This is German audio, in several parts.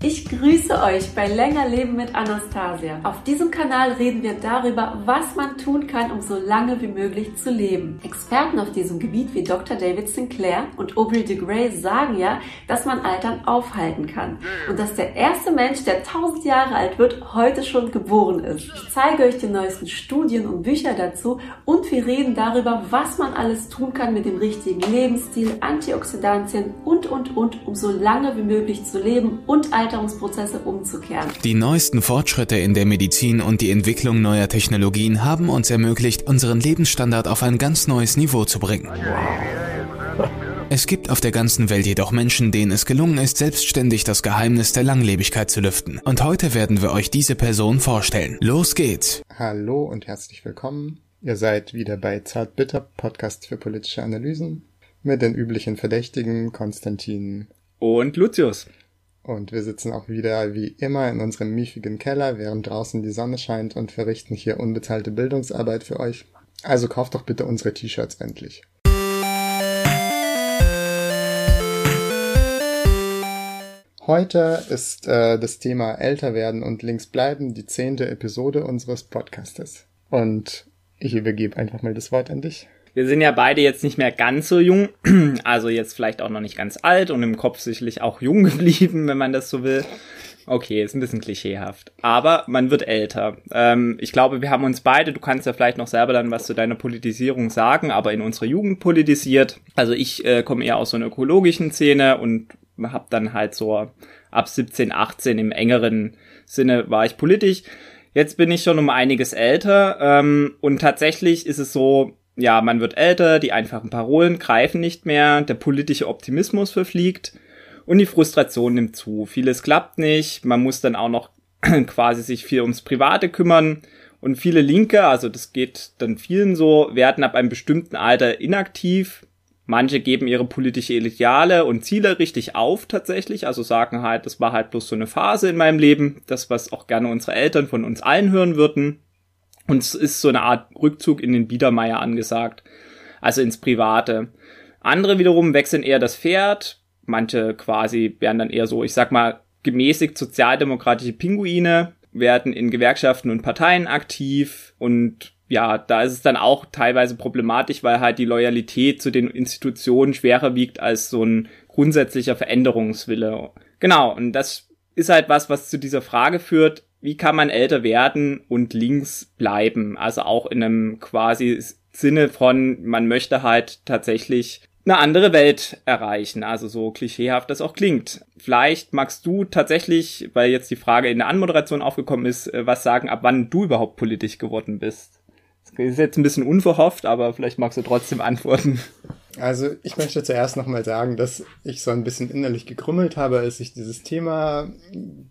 Ich grüße euch bei Länger Leben mit Anastasia. Auf diesem Kanal reden wir darüber, was man tun kann, um so lange wie möglich zu leben. Experten auf diesem Gebiet wie Dr. David Sinclair und Aubrey de Grey sagen ja, dass man Altern aufhalten kann und dass der erste Mensch, der 1000 Jahre alt wird, heute schon geboren ist. Ich zeige euch die neuesten Studien und Bücher dazu und wir reden darüber, was man alles tun kann mit dem richtigen Lebensstil, Antioxidantien und und und, um so lange wie möglich zu leben und Altern Alterungsprozesse umzukehren. Die neuesten Fortschritte in der Medizin und die Entwicklung neuer Technologien haben uns ermöglicht, unseren Lebensstandard auf ein ganz neues Niveau zu bringen. Es gibt auf der ganzen Welt jedoch Menschen, denen es gelungen ist, selbstständig das Geheimnis der Langlebigkeit zu lüften. Und heute werden wir euch diese Person vorstellen. Los geht's! Hallo und herzlich willkommen. Ihr seid wieder bei Zartbitter, Podcast für politische Analysen, mit den üblichen Verdächtigen Konstantin und Lucius. Und wir sitzen auch wieder wie immer in unserem miefigen Keller, während draußen die Sonne scheint und verrichten hier unbezahlte Bildungsarbeit für euch. Also kauft doch bitte unsere T-Shirts endlich. Heute ist äh, das Thema älter werden und links bleiben die zehnte Episode unseres Podcastes. Und ich übergebe einfach mal das Wort an dich. Wir sind ja beide jetzt nicht mehr ganz so jung, also jetzt vielleicht auch noch nicht ganz alt und im Kopf sicherlich auch jung geblieben, wenn man das so will. Okay, ist ein bisschen klischeehaft. Aber man wird älter. Ähm, ich glaube, wir haben uns beide, du kannst ja vielleicht noch selber dann was zu deiner Politisierung sagen, aber in unserer Jugend politisiert. Also ich äh, komme eher aus so einer ökologischen Szene und habe dann halt so ab 17, 18 im engeren Sinne war ich politisch. Jetzt bin ich schon um einiges älter ähm, und tatsächlich ist es so, ja, man wird älter, die einfachen Parolen greifen nicht mehr, der politische Optimismus verfliegt und die Frustration nimmt zu. Vieles klappt nicht, man muss dann auch noch quasi sich viel ums Private kümmern und viele Linke, also das geht dann vielen so, werden ab einem bestimmten Alter inaktiv. Manche geben ihre politische Ideale und Ziele richtig auf tatsächlich, also sagen halt, das war halt bloß so eine Phase in meinem Leben, das was auch gerne unsere Eltern von uns allen hören würden. Und es ist so eine Art Rückzug in den Biedermeier angesagt, also ins Private. Andere wiederum wechseln eher das Pferd. Manche quasi werden dann eher so, ich sag mal, gemäßigt sozialdemokratische Pinguine, werden in Gewerkschaften und Parteien aktiv und ja, da ist es dann auch teilweise problematisch, weil halt die Loyalität zu den Institutionen schwerer wiegt als so ein grundsätzlicher Veränderungswille. Genau, und das ist halt was, was zu dieser Frage führt, wie kann man älter werden und links bleiben? Also auch in einem quasi Sinne von, man möchte halt tatsächlich eine andere Welt erreichen, also so klischeehaft das auch klingt. Vielleicht magst du tatsächlich, weil jetzt die Frage in der Anmoderation aufgekommen ist, äh, was sagen, ab wann du überhaupt politisch geworden bist. Ist jetzt ein bisschen unverhofft, aber vielleicht magst du trotzdem antworten. Also ich möchte zuerst nochmal sagen, dass ich so ein bisschen innerlich gekrümmelt habe, als ich dieses Thema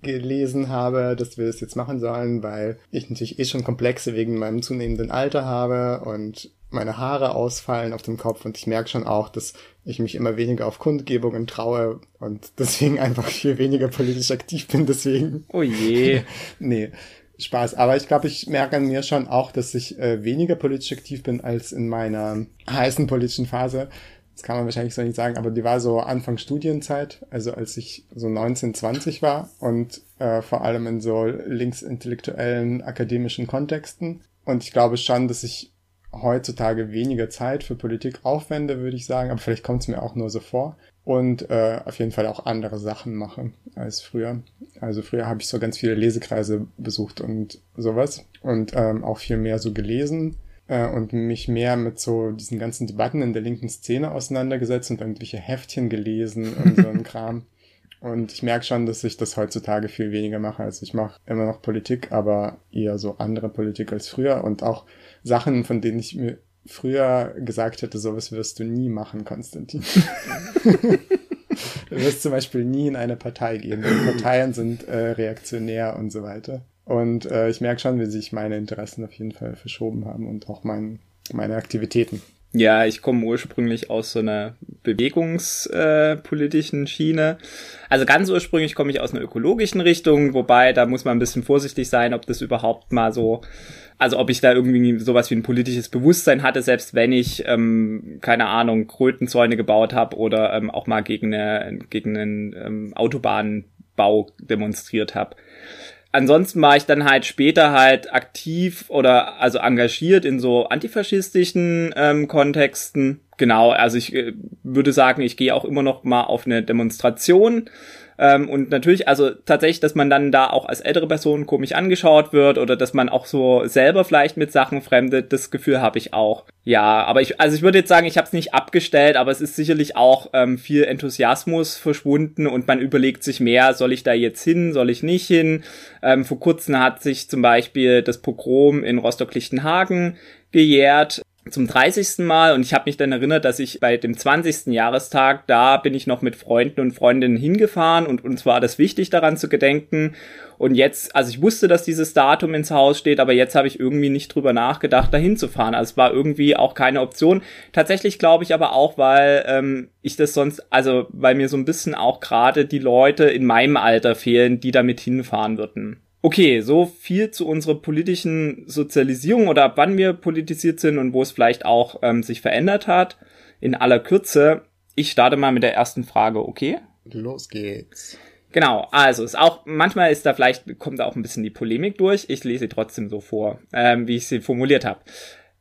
gelesen habe, dass wir das jetzt machen sollen, weil ich natürlich eh schon Komplexe wegen meinem zunehmenden Alter habe und meine Haare ausfallen auf dem Kopf und ich merke schon auch, dass ich mich immer weniger auf Kundgebungen traue und deswegen einfach viel weniger politisch aktiv bin, deswegen. Oh je. nee. Spaß. Aber ich glaube, ich merke an mir schon auch, dass ich äh, weniger politisch aktiv bin als in meiner heißen politischen Phase. Das kann man wahrscheinlich so nicht sagen, aber die war so Anfang Studienzeit, also als ich so 19, 20 war und äh, vor allem in so linksintellektuellen akademischen Kontexten. Und ich glaube schon, dass ich heutzutage weniger Zeit für Politik aufwende, würde ich sagen, aber vielleicht kommt es mir auch nur so vor und äh, auf jeden Fall auch andere Sachen mache als früher. Also früher habe ich so ganz viele Lesekreise besucht und sowas und ähm, auch viel mehr so gelesen äh, und mich mehr mit so diesen ganzen Debatten in der linken Szene auseinandergesetzt und irgendwelche Heftchen gelesen und so ein Kram. Und ich merke schon, dass ich das heutzutage viel weniger mache. Also ich mache immer noch Politik, aber eher so andere Politik als früher und auch Sachen, von denen ich mir früher gesagt hätte, sowas wirst du nie machen, Konstantin. du wirst zum Beispiel nie in eine Partei gehen. Parteien sind äh, reaktionär und so weiter. Und äh, ich merke schon, wie sich meine Interessen auf jeden Fall verschoben haben und auch mein, meine Aktivitäten. Ja, ich komme ursprünglich aus so einer bewegungspolitischen äh, Schiene. Also ganz ursprünglich komme ich aus einer ökologischen Richtung, wobei da muss man ein bisschen vorsichtig sein, ob das überhaupt mal so also ob ich da irgendwie sowas wie ein politisches Bewusstsein hatte, selbst wenn ich, ähm, keine Ahnung, Krötenzäune gebaut habe oder ähm, auch mal gegen, eine, gegen einen ähm, Autobahn Bau demonstriert habe. Ansonsten war ich dann halt später halt aktiv oder also engagiert in so antifaschistischen ähm, Kontexten. Genau, also ich äh, würde sagen, ich gehe auch immer noch mal auf eine Demonstration ähm, und natürlich, also tatsächlich, dass man dann da auch als ältere Person komisch angeschaut wird oder dass man auch so selber vielleicht mit Sachen fremdet, das Gefühl habe ich auch. Ja, aber ich, also ich würde jetzt sagen, ich habe es nicht abgestellt, aber es ist sicherlich auch ähm, viel Enthusiasmus verschwunden und man überlegt sich mehr, soll ich da jetzt hin, soll ich nicht hin? Ähm, vor kurzem hat sich zum Beispiel das Pogrom in Rostock-Lichtenhagen gejährt zum 30. Mal und ich habe mich dann erinnert, dass ich bei dem 20. Jahrestag, da bin ich noch mit Freunden und Freundinnen hingefahren und uns war das wichtig daran zu gedenken. Und jetzt, also ich wusste, dass dieses Datum ins Haus steht, aber jetzt habe ich irgendwie nicht drüber nachgedacht, dahin zu fahren. Also es war irgendwie auch keine Option. Tatsächlich glaube ich aber auch, weil ähm, ich das sonst, also weil mir so ein bisschen auch gerade die Leute in meinem Alter fehlen, die damit hinfahren würden. Okay, so viel zu unserer politischen Sozialisierung oder ab wann wir politisiert sind und wo es vielleicht auch ähm, sich verändert hat. In aller Kürze. Ich starte mal mit der ersten Frage, okay? Los geht's. Genau, also ist auch, manchmal ist da vielleicht, kommt da auch ein bisschen die Polemik durch. Ich lese sie trotzdem so vor, ähm, wie ich sie formuliert habe.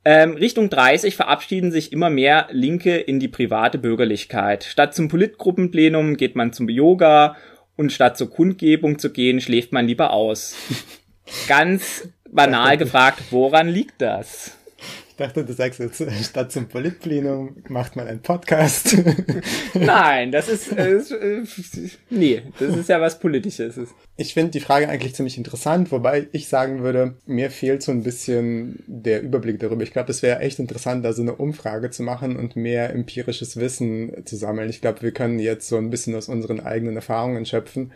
Ähm, Richtung 30 verabschieden sich immer mehr Linke in die private Bürgerlichkeit. Statt zum Politgruppenplenum geht man zum Yoga und statt zur Kundgebung zu gehen, schläft man lieber aus. Ganz banal gefragt, woran liegt das? Ich dachte, du sagst jetzt, statt zum Politplenum macht man einen Podcast. Nein, das ist, äh, äh, nee, das ist ja was Politisches. Ich finde die Frage eigentlich ziemlich interessant, wobei ich sagen würde, mir fehlt so ein bisschen der Überblick darüber. Ich glaube, es wäre echt interessant, da so eine Umfrage zu machen und mehr empirisches Wissen zu sammeln. Ich glaube, wir können jetzt so ein bisschen aus unseren eigenen Erfahrungen schöpfen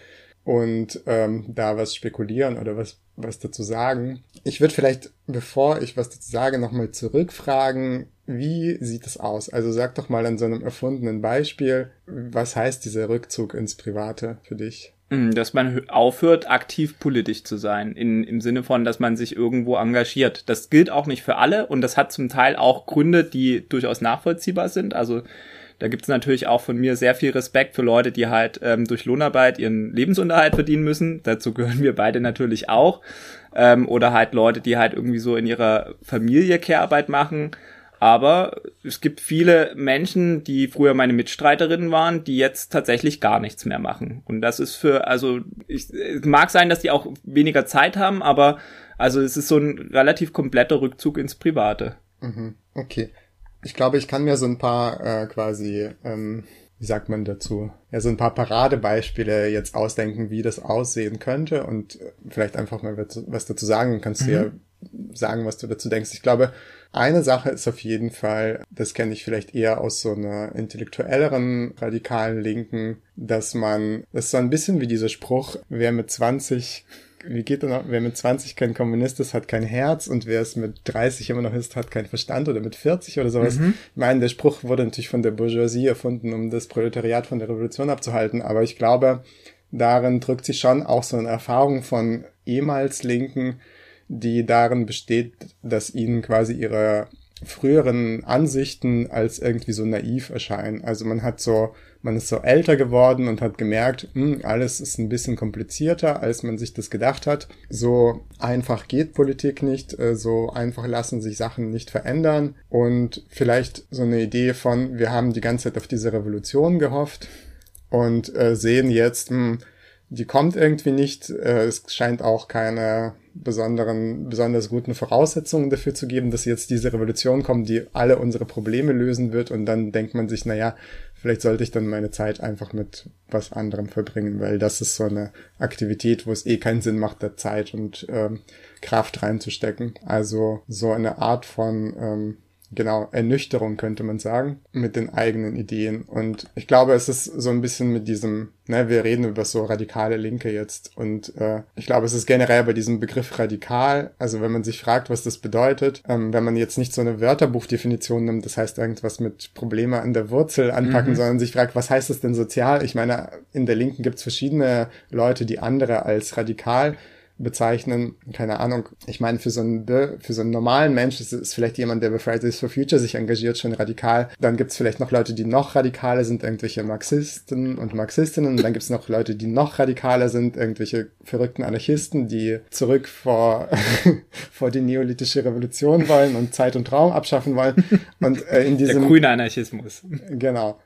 und ähm, da was spekulieren oder was, was dazu sagen. Ich würde vielleicht, bevor ich was dazu sage, nochmal zurückfragen, wie sieht es aus? Also sag doch mal an so einem erfundenen Beispiel, was heißt dieser Rückzug ins Private für dich? Hm, dass man aufhört, aktiv politisch zu sein, in, im Sinne von, dass man sich irgendwo engagiert. Das gilt auch nicht für alle und das hat zum Teil auch Gründe, die durchaus nachvollziehbar sind. Also da gibt's natürlich auch von mir sehr viel Respekt für Leute, die halt ähm, durch Lohnarbeit ihren Lebensunterhalt verdienen müssen. Dazu gehören wir beide natürlich auch. Ähm, oder halt Leute, die halt irgendwie so in ihrer Familie Care-Arbeit machen. Aber es gibt viele Menschen, die früher meine Mitstreiterinnen waren, die jetzt tatsächlich gar nichts mehr machen. Und das ist für, also ich, es mag sein, dass die auch weniger Zeit haben, aber also es ist so ein relativ kompletter Rückzug ins Private. Mhm. Okay. Ich glaube, ich kann mir so ein paar äh, quasi, ähm, wie sagt man dazu, ja, so ein paar Paradebeispiele jetzt ausdenken, wie das aussehen könnte und äh, vielleicht einfach mal was dazu sagen und kannst mhm. dir sagen, was du dazu denkst. Ich glaube, eine Sache ist auf jeden Fall, das kenne ich vielleicht eher aus so einer intellektuelleren, radikalen Linken, dass man, das ist so ein bisschen wie dieser Spruch, wer mit 20 wie geht noch? Wer mit 20 kein Kommunist ist, hat kein Herz und wer es mit 30 immer noch ist, hat keinen Verstand oder mit 40 oder sowas. Mhm. Ich meine, der Spruch wurde natürlich von der Bourgeoisie erfunden, um das Proletariat von der Revolution abzuhalten, aber ich glaube, darin drückt sich schon auch so eine Erfahrung von ehemals Linken, die darin besteht, dass ihnen quasi ihre früheren Ansichten als irgendwie so naiv erscheinen. Also man hat so, man ist so älter geworden und hat gemerkt, hm, alles ist ein bisschen komplizierter, als man sich das gedacht hat. So einfach geht Politik nicht, äh, so einfach lassen sich Sachen nicht verändern und vielleicht so eine Idee von, wir haben die ganze Zeit auf diese Revolution gehofft und äh, sehen jetzt, hm, die kommt irgendwie nicht. Äh, es scheint auch keine besonderen, besonders guten Voraussetzungen dafür zu geben, dass jetzt diese Revolution kommt, die alle unsere Probleme lösen wird. Und dann denkt man sich, na ja, vielleicht sollte ich dann meine Zeit einfach mit was anderem verbringen, weil das ist so eine Aktivität, wo es eh keinen Sinn macht, da Zeit und ähm, Kraft reinzustecken. Also so eine Art von ähm, genau, Ernüchterung könnte man sagen, mit den eigenen Ideen. Und ich glaube, es ist so ein bisschen mit diesem, ne, wir reden über so radikale Linke jetzt. Und äh, ich glaube, es ist generell bei diesem Begriff radikal, also wenn man sich fragt, was das bedeutet, ähm, wenn man jetzt nicht so eine Wörterbuchdefinition nimmt, das heißt irgendwas mit Probleme an der Wurzel anpacken, mhm. sondern sich fragt, was heißt das denn sozial? Ich meine, in der Linken gibt es verschiedene Leute, die andere als radikal bezeichnen. Keine Ahnung. Ich meine, für so einen, für so einen normalen Mensch ist, ist vielleicht jemand, der bei Fridays for Future sich engagiert, schon radikal. Dann gibt es vielleicht noch Leute, die noch radikaler sind, irgendwelche Marxisten und Marxistinnen. Und dann gibt es noch Leute, die noch radikaler sind, irgendwelche verrückten Anarchisten, die zurück vor, vor die neolithische Revolution wollen und Zeit und Traum abschaffen wollen. Und äh, in diesem... Der grüne Anarchismus. Genau.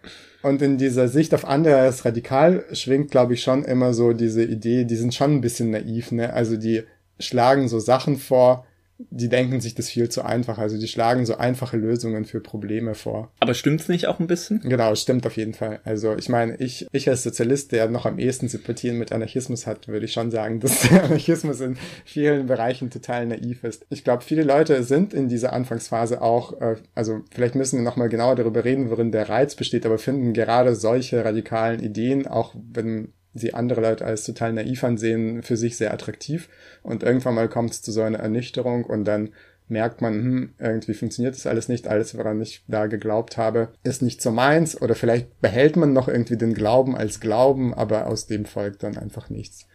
Und in dieser Sicht auf andere als radikal schwingt, glaube ich, schon immer so diese Idee, die sind schon ein bisschen naiv, ne? Also die schlagen so Sachen vor, die denken sich das viel zu einfach. Also die schlagen so einfache Lösungen für Probleme vor. Aber stimmt's nicht auch ein bisschen? Genau, stimmt auf jeden Fall. Also ich meine, ich, ich als Sozialist, der noch am ehesten Sympathien mit Anarchismus hat, würde ich schon sagen, dass der Anarchismus in vielen Bereichen total naiv ist. Ich glaube, viele Leute sind in dieser Anfangsphase auch, äh, also vielleicht müssen wir nochmal genauer darüber reden, worin der Reiz besteht, aber finden gerade solche radikalen Ideen, auch wenn sie andere Leute als total naiv ansehen, für sich sehr attraktiv. Und irgendwann mal kommt es zu so einer Ernüchterung und dann merkt man, hm, irgendwie funktioniert das alles nicht, alles, woran ich da geglaubt habe, ist nicht so meins. Oder vielleicht behält man noch irgendwie den Glauben als Glauben, aber aus dem folgt dann einfach nichts.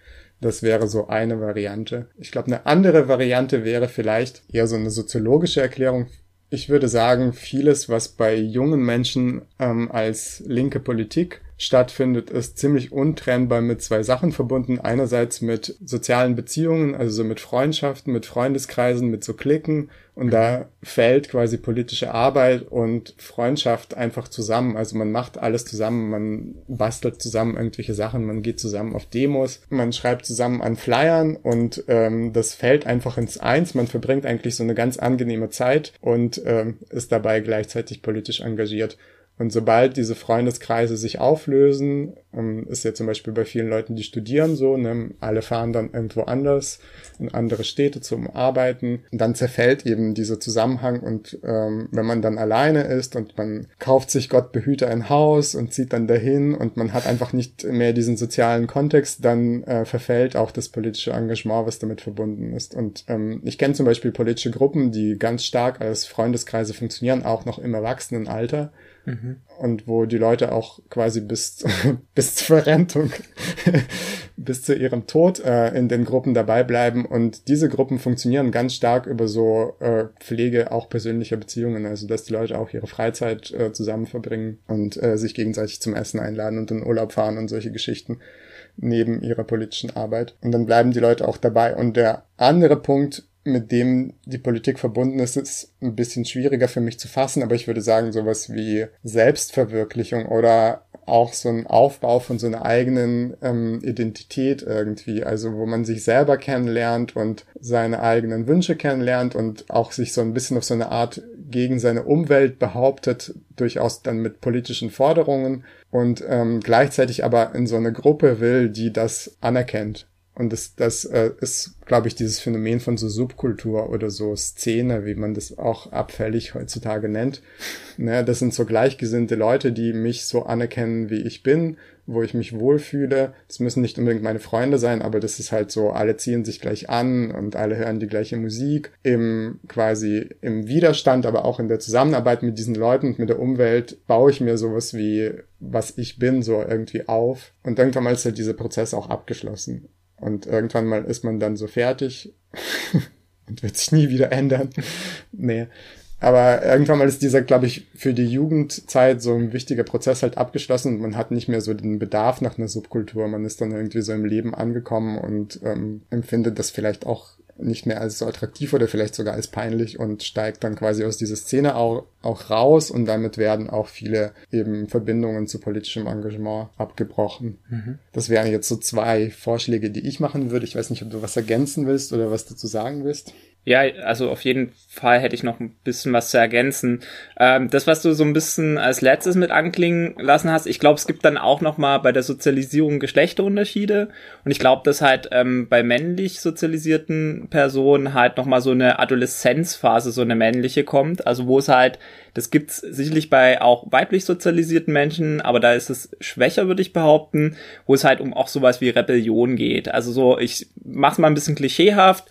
Das wäre so eine Variante. Ich glaube, eine andere Variante wäre vielleicht eher so eine soziologische Erklärung. Ich würde sagen, vieles, was bei jungen Menschen ähm, als linke Politik stattfindet, ist ziemlich untrennbar mit zwei Sachen verbunden. Einerseits mit sozialen Beziehungen, also mit Freundschaften, mit Freundeskreisen, mit so Klicken. Und da fällt quasi politische Arbeit und Freundschaft einfach zusammen. Also man macht alles zusammen, man bastelt zusammen irgendwelche Sachen, man geht zusammen auf Demos, man schreibt zusammen an Flyern und ähm, das fällt einfach ins Eins. Man verbringt eigentlich so eine ganz angenehme Zeit und ähm, ist dabei gleichzeitig politisch engagiert. Und sobald diese Freundeskreise sich auflösen, ähm, ist ja zum Beispiel bei vielen Leuten, die studieren so, ne, alle fahren dann irgendwo anders in andere Städte zum Arbeiten. Und dann zerfällt eben dieser Zusammenhang und ähm, wenn man dann alleine ist und man kauft sich Gott behüte ein Haus und zieht dann dahin und man hat einfach nicht mehr diesen sozialen Kontext, dann äh, verfällt auch das politische Engagement, was damit verbunden ist. Und ähm, ich kenne zum Beispiel politische Gruppen, die ganz stark als Freundeskreise funktionieren, auch noch im Erwachsenenalter Mhm. Und wo die Leute auch quasi bis, bis zur Verrentung, bis zu ihrem Tod äh, in den Gruppen dabei bleiben. Und diese Gruppen funktionieren ganz stark über so äh, Pflege auch persönlicher Beziehungen. Also dass die Leute auch ihre Freizeit äh, zusammen verbringen und äh, sich gegenseitig zum Essen einladen und in Urlaub fahren und solche Geschichten neben ihrer politischen Arbeit. Und dann bleiben die Leute auch dabei. Und der andere Punkt, mit dem die Politik verbunden ist, ist ein bisschen schwieriger für mich zu fassen, aber ich würde sagen, sowas wie Selbstverwirklichung oder auch so ein Aufbau von so einer eigenen ähm, Identität irgendwie, also wo man sich selber kennenlernt und seine eigenen Wünsche kennenlernt und auch sich so ein bisschen auf so eine Art gegen seine Umwelt behauptet, durchaus dann mit politischen Forderungen und ähm, gleichzeitig aber in so eine Gruppe will, die das anerkennt und das, das äh, ist, glaube ich, dieses Phänomen von so Subkultur oder so Szene, wie man das auch abfällig heutzutage nennt. Ne, das sind so gleichgesinnte Leute, die mich so anerkennen, wie ich bin, wo ich mich wohlfühle. Das müssen nicht unbedingt meine Freunde sein, aber das ist halt so, alle ziehen sich gleich an und alle hören die gleiche Musik. Im quasi im Widerstand, aber auch in der Zusammenarbeit mit diesen Leuten und mit der Umwelt baue ich mir sowas wie, was ich bin, so irgendwie auf. Und irgendwann mal ist halt dieser Prozess auch abgeschlossen. Und irgendwann mal ist man dann so fertig und wird sich nie wieder ändern. nee. Aber irgendwann mal ist dieser, glaube ich, für die Jugendzeit so ein wichtiger Prozess halt abgeschlossen und man hat nicht mehr so den Bedarf nach einer Subkultur. Man ist dann irgendwie so im Leben angekommen und ähm, empfindet das vielleicht auch nicht mehr als so attraktiv oder vielleicht sogar als peinlich und steigt dann quasi aus dieser Szene auch, auch raus und damit werden auch viele eben Verbindungen zu politischem Engagement abgebrochen. Mhm. Das wären jetzt so zwei Vorschläge, die ich machen würde. Ich weiß nicht, ob du was ergänzen willst oder was dazu sagen willst. Ja, also auf jeden Fall hätte ich noch ein bisschen was zu ergänzen. Ähm, das, was du so ein bisschen als letztes mit anklingen lassen hast, ich glaube, es gibt dann auch noch mal bei der Sozialisierung Geschlechterunterschiede. Und ich glaube, dass halt ähm, bei männlich sozialisierten Personen halt noch mal so eine Adoleszenzphase, so eine männliche kommt. Also wo es halt, das gibt's sicherlich bei auch weiblich sozialisierten Menschen, aber da ist es schwächer, würde ich behaupten, wo es halt um auch sowas wie Rebellion geht. Also so, ich mach's mal ein bisschen klischeehaft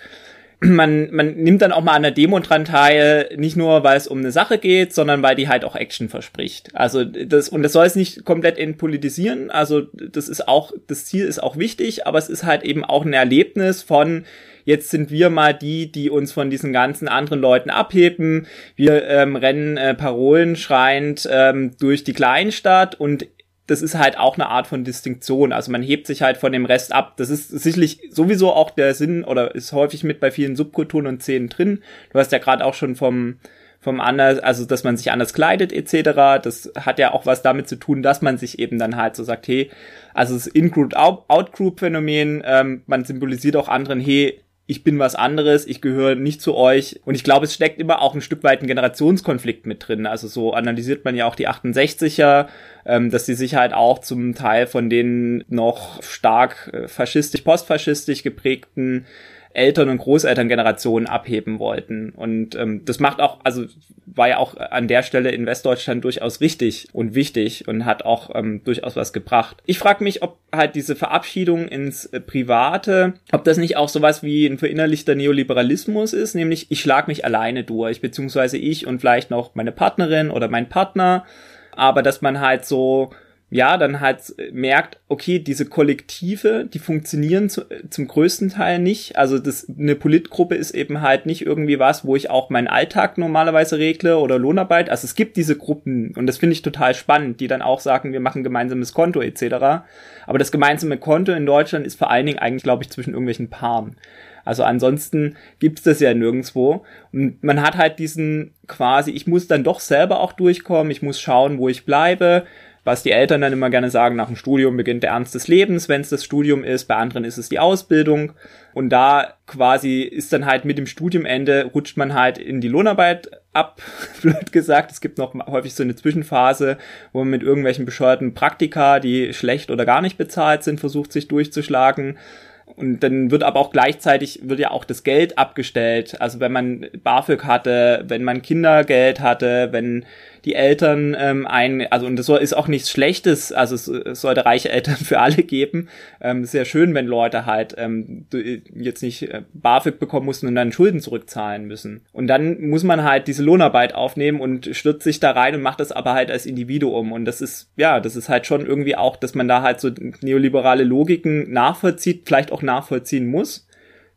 man, man nimmt dann auch mal an der Demo dran teil, nicht nur, weil es um eine Sache geht, sondern weil die halt auch Action verspricht. Also das, und das soll es nicht komplett entpolitisieren. Also das ist auch, das Ziel ist auch wichtig, aber es ist halt eben auch ein Erlebnis von, jetzt sind wir mal die, die uns von diesen ganzen anderen Leuten abheben. Wir ähm, rennen äh, Parolen schreiend ähm, durch die Kleinstadt und das ist halt auch eine Art von Distinktion. Also man hebt sich halt von dem Rest ab. Das ist sicherlich sowieso auch der Sinn oder ist häufig mit bei vielen Subkulturen und Szenen drin. Du hast ja gerade auch schon vom vom anders, also dass man sich anders kleidet etc. Das hat ja auch was damit zu tun, dass man sich eben dann halt so sagt, hey, also das In-Group-Out-Group-Phänomen, ähm, man symbolisiert auch anderen, hey, ich bin was anderes, ich gehöre nicht zu euch. Und ich glaube, es steckt immer auch ein Stück weit ein Generationskonflikt mit drin. Also so analysiert man ja auch die 68er, ähm, dass die Sicherheit auch zum Teil von den noch stark äh, faschistisch, postfaschistisch geprägten Eltern- und Großelterngenerationen abheben wollten. Und ähm, das macht auch, also war ja auch an der Stelle in Westdeutschland durchaus richtig und wichtig und hat auch ähm, durchaus was gebracht. Ich frage mich, ob halt diese Verabschiedung ins äh, Private, ob das nicht auch sowas wie ein verinnerlichter Neoliberalismus ist, nämlich ich schlag mich alleine durch, beziehungsweise ich und vielleicht noch meine Partnerin oder mein Partner, aber dass man halt so ja, dann halt merkt, okay, diese Kollektive, die funktionieren zu, zum größten Teil nicht. Also das, eine Politgruppe ist eben halt nicht irgendwie was, wo ich auch meinen Alltag normalerweise regle oder Lohnarbeit. Also es gibt diese Gruppen und das finde ich total spannend, die dann auch sagen, wir machen gemeinsames Konto etc. Aber das gemeinsame Konto in Deutschland ist vor allen Dingen eigentlich, glaube ich, zwischen irgendwelchen Paaren. Also ansonsten gibt's das ja nirgendwo. Und man hat halt diesen quasi, ich muss dann doch selber auch durchkommen, ich muss schauen, wo ich bleibe was die Eltern dann immer gerne sagen, nach dem Studium beginnt der Ernst des Lebens, wenn es das Studium ist, bei anderen ist es die Ausbildung. Und da quasi ist dann halt mit dem Studiumende rutscht man halt in die Lohnarbeit ab, blöd gesagt. Es gibt noch häufig so eine Zwischenphase, wo man mit irgendwelchen bescheuerten Praktika, die schlecht oder gar nicht bezahlt sind, versucht sich durchzuschlagen. Und dann wird aber auch gleichzeitig, wird ja auch das Geld abgestellt. Also wenn man BAföG hatte, wenn man Kindergeld hatte, wenn die Eltern ähm, ein, also und das ist auch nichts Schlechtes, also es, es sollte reiche Eltern für alle geben. Ähm, sehr schön, wenn Leute halt ähm, jetzt nicht äh, BAföG bekommen mussten und dann Schulden zurückzahlen müssen. Und dann muss man halt diese Lohnarbeit aufnehmen und stürzt sich da rein und macht das aber halt als Individuum. Und das ist, ja, das ist halt schon irgendwie auch, dass man da halt so neoliberale Logiken nachvollzieht, vielleicht auch nachvollziehen muss.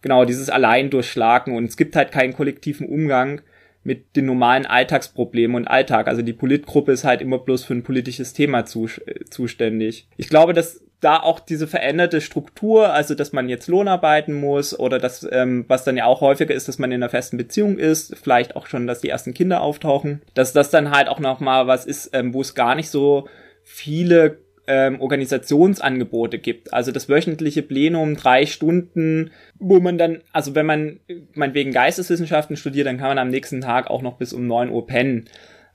Genau, dieses Allein durchschlagen und es gibt halt keinen kollektiven Umgang mit den normalen Alltagsproblemen und Alltag. Also die Politgruppe ist halt immer bloß für ein politisches Thema zu, äh, zuständig. Ich glaube, dass da auch diese veränderte Struktur, also dass man jetzt Lohn arbeiten muss oder das, ähm, was dann ja auch häufiger ist, dass man in einer festen Beziehung ist, vielleicht auch schon, dass die ersten Kinder auftauchen, dass das dann halt auch nochmal was ist, ähm, wo es gar nicht so viele ähm, Organisationsangebote gibt. Also das wöchentliche Plenum, drei Stunden, wo man dann, also wenn man meinetwegen Geisteswissenschaften studiert, dann kann man am nächsten Tag auch noch bis um neun Uhr pennen.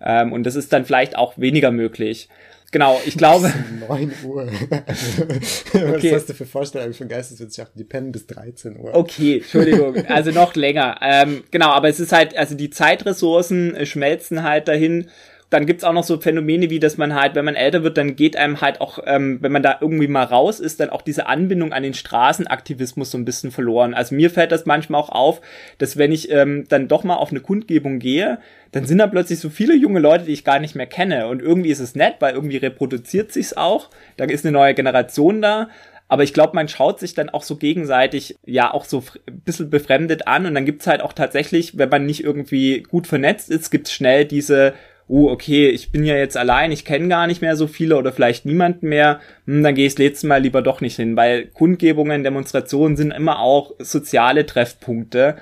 Ähm, und das ist dann vielleicht auch weniger möglich. Genau, ich glaube. 9 Uhr. Was okay. hast du für Vorstellungen von Geisteswissenschaften? Die pennen bis 13 Uhr. Okay, Entschuldigung. Also noch länger. Ähm, genau, aber es ist halt, also die Zeitressourcen schmelzen halt dahin dann gibt's auch noch so Phänomene wie, dass man halt, wenn man älter wird, dann geht einem halt auch, ähm, wenn man da irgendwie mal raus ist, dann auch diese Anbindung an den Straßenaktivismus so ein bisschen verloren. Also mir fällt das manchmal auch auf, dass wenn ich ähm, dann doch mal auf eine Kundgebung gehe, dann sind da plötzlich so viele junge Leute, die ich gar nicht mehr kenne. Und irgendwie ist es nett, weil irgendwie reproduziert sich's auch. Da ist eine neue Generation da. Aber ich glaube, man schaut sich dann auch so gegenseitig ja auch so ein bisschen befremdet an und dann gibt's halt auch tatsächlich, wenn man nicht irgendwie gut vernetzt ist, gibt's schnell diese oh, okay, ich bin ja jetzt allein, ich kenne gar nicht mehr so viele oder vielleicht niemanden mehr, hm, dann gehe ich das letzte Mal lieber doch nicht hin, weil Kundgebungen, Demonstrationen sind immer auch soziale Treffpunkte.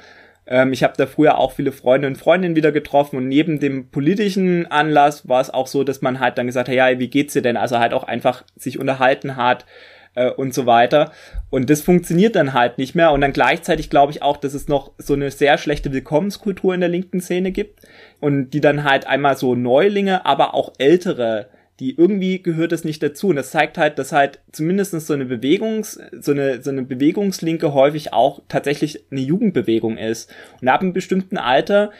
Ähm, ich habe da früher auch viele Freunde und Freundinnen wieder getroffen und neben dem politischen Anlass war es auch so, dass man halt dann gesagt hat, ja, wie geht's dir denn? Also halt auch einfach sich unterhalten hat, äh, und so weiter. Und das funktioniert dann halt nicht mehr. Und dann gleichzeitig glaube ich auch, dass es noch so eine sehr schlechte Willkommenskultur in der linken Szene gibt. Und die dann halt einmal so Neulinge, aber auch ältere die irgendwie gehört es nicht dazu. Und das zeigt halt, dass halt zumindest so eine Bewegungs, so eine, so eine Bewegungslinke häufig auch tatsächlich eine Jugendbewegung ist. Und ab einem bestimmten Alter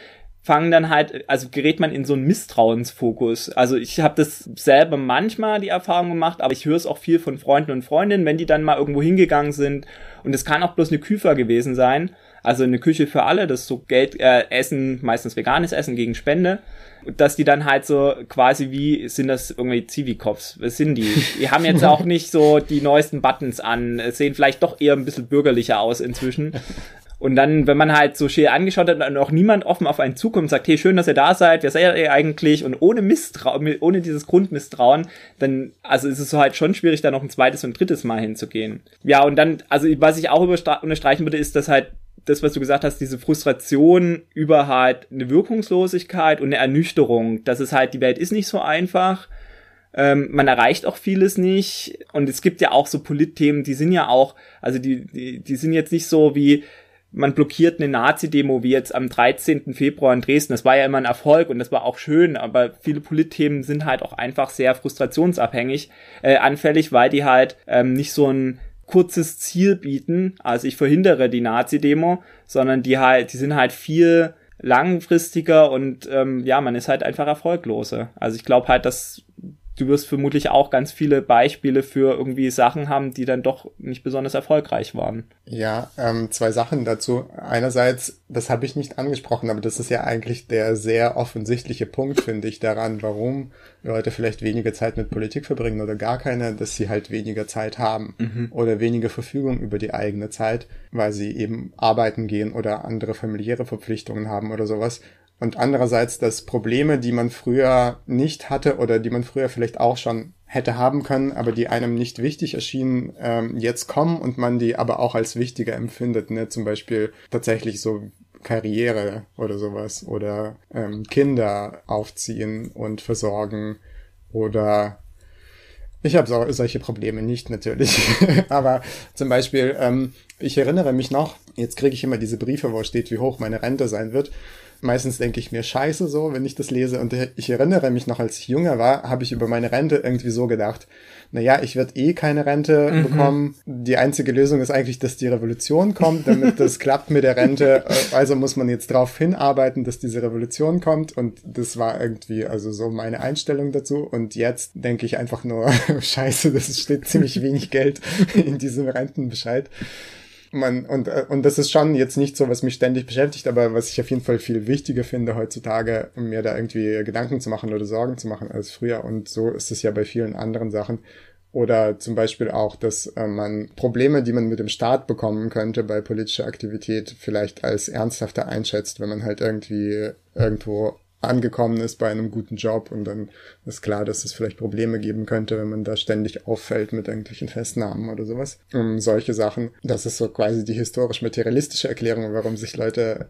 fangen dann halt, also gerät man in so einen Misstrauensfokus. Also ich habe das selber manchmal die Erfahrung gemacht, aber ich höre es auch viel von Freunden und Freundinnen, wenn die dann mal irgendwo hingegangen sind und es kann auch bloß eine Küfer gewesen sein, also eine Küche für alle, das so Geld, äh, Essen, meistens veganes Essen gegen Spende dass die dann halt so quasi wie, sind das irgendwie Zivi-Cops? Was sind die? Die haben jetzt auch nicht so die neuesten Buttons an, sehen vielleicht doch eher ein bisschen bürgerlicher aus inzwischen. Und dann, wenn man halt so schön angeschaut hat und auch niemand offen auf einen zukommt und sagt, hey, schön, dass ihr da seid, wer seid ihr eigentlich? Und ohne Misstrauen, ohne dieses Grundmisstrauen, dann, also ist es so halt schon schwierig, da noch ein zweites und drittes Mal hinzugehen. Ja, und dann, also was ich auch unterstreichen würde, ist, dass halt das, was du gesagt hast, diese Frustration über halt eine Wirkungslosigkeit und eine Ernüchterung. Das ist halt, die Welt ist nicht so einfach. Ähm, man erreicht auch vieles nicht. Und es gibt ja auch so Politthemen, die sind ja auch, also die, die, die sind jetzt nicht so wie, man blockiert eine Nazi-Demo wie jetzt am 13. Februar in Dresden. Das war ja immer ein Erfolg und das war auch schön, aber viele Politthemen sind halt auch einfach sehr frustrationsabhängig, äh, anfällig, weil die halt ähm, nicht so ein kurzes Ziel bieten, also ich verhindere die Nazi-Demo, sondern die halt, die sind halt viel langfristiger und ähm, ja, man ist halt einfach erfolgloser. Also ich glaube halt, dass du wirst vermutlich auch ganz viele Beispiele für irgendwie Sachen haben, die dann doch nicht besonders erfolgreich waren. Ja, ähm, zwei Sachen dazu. Einerseits, das habe ich nicht angesprochen, aber das ist ja eigentlich der sehr offensichtliche Punkt, finde ich, daran, warum Leute vielleicht weniger Zeit mit Politik verbringen oder gar keine, dass sie halt weniger Zeit haben mhm. oder weniger Verfügung über die eigene Zeit, weil sie eben arbeiten gehen oder andere familiäre Verpflichtungen haben oder sowas und andererseits, dass Probleme, die man früher nicht hatte oder die man früher vielleicht auch schon hätte haben können, aber die einem nicht wichtig erschienen, ähm, jetzt kommen und man die aber auch als wichtiger empfindet. Ne? Zum Beispiel tatsächlich so Karriere oder sowas oder ähm, Kinder aufziehen und versorgen oder ich habe so, solche Probleme nicht natürlich, aber zum Beispiel, ähm, ich erinnere mich noch, jetzt kriege ich immer diese Briefe, wo steht, wie hoch meine Rente sein wird meistens denke ich mir scheiße so, wenn ich das lese. Und ich erinnere mich noch, als ich jünger war, habe ich über meine Rente irgendwie so gedacht, naja, ich werde eh keine Rente mhm. bekommen. Die einzige Lösung ist eigentlich, dass die Revolution kommt, damit das klappt mit der Rente. Also muss man jetzt darauf hinarbeiten, dass diese Revolution kommt. Und das war irgendwie also so meine Einstellung dazu. Und jetzt denke ich einfach nur, scheiße, das steht ziemlich wenig Geld in diesem Rentenbescheid man, und, äh, und das ist schon jetzt nicht so, was mich ständig beschäftigt, aber was ich auf jeden Fall viel wichtiger finde heutzutage, mir da irgendwie Gedanken zu machen oder Sorgen zu machen als früher. Und so ist es ja bei vielen anderen Sachen. Oder zum Beispiel auch, dass äh, man Probleme, die man mit dem Staat bekommen könnte bei politischer Aktivität, vielleicht als ernsthafter einschätzt, wenn man halt irgendwie irgendwo angekommen ist bei einem guten Job und dann ist klar, dass es vielleicht Probleme geben könnte, wenn man da ständig auffällt mit irgendwelchen Festnahmen oder sowas. Um solche Sachen. Das ist so quasi die historisch-materialistische Erklärung, warum sich Leute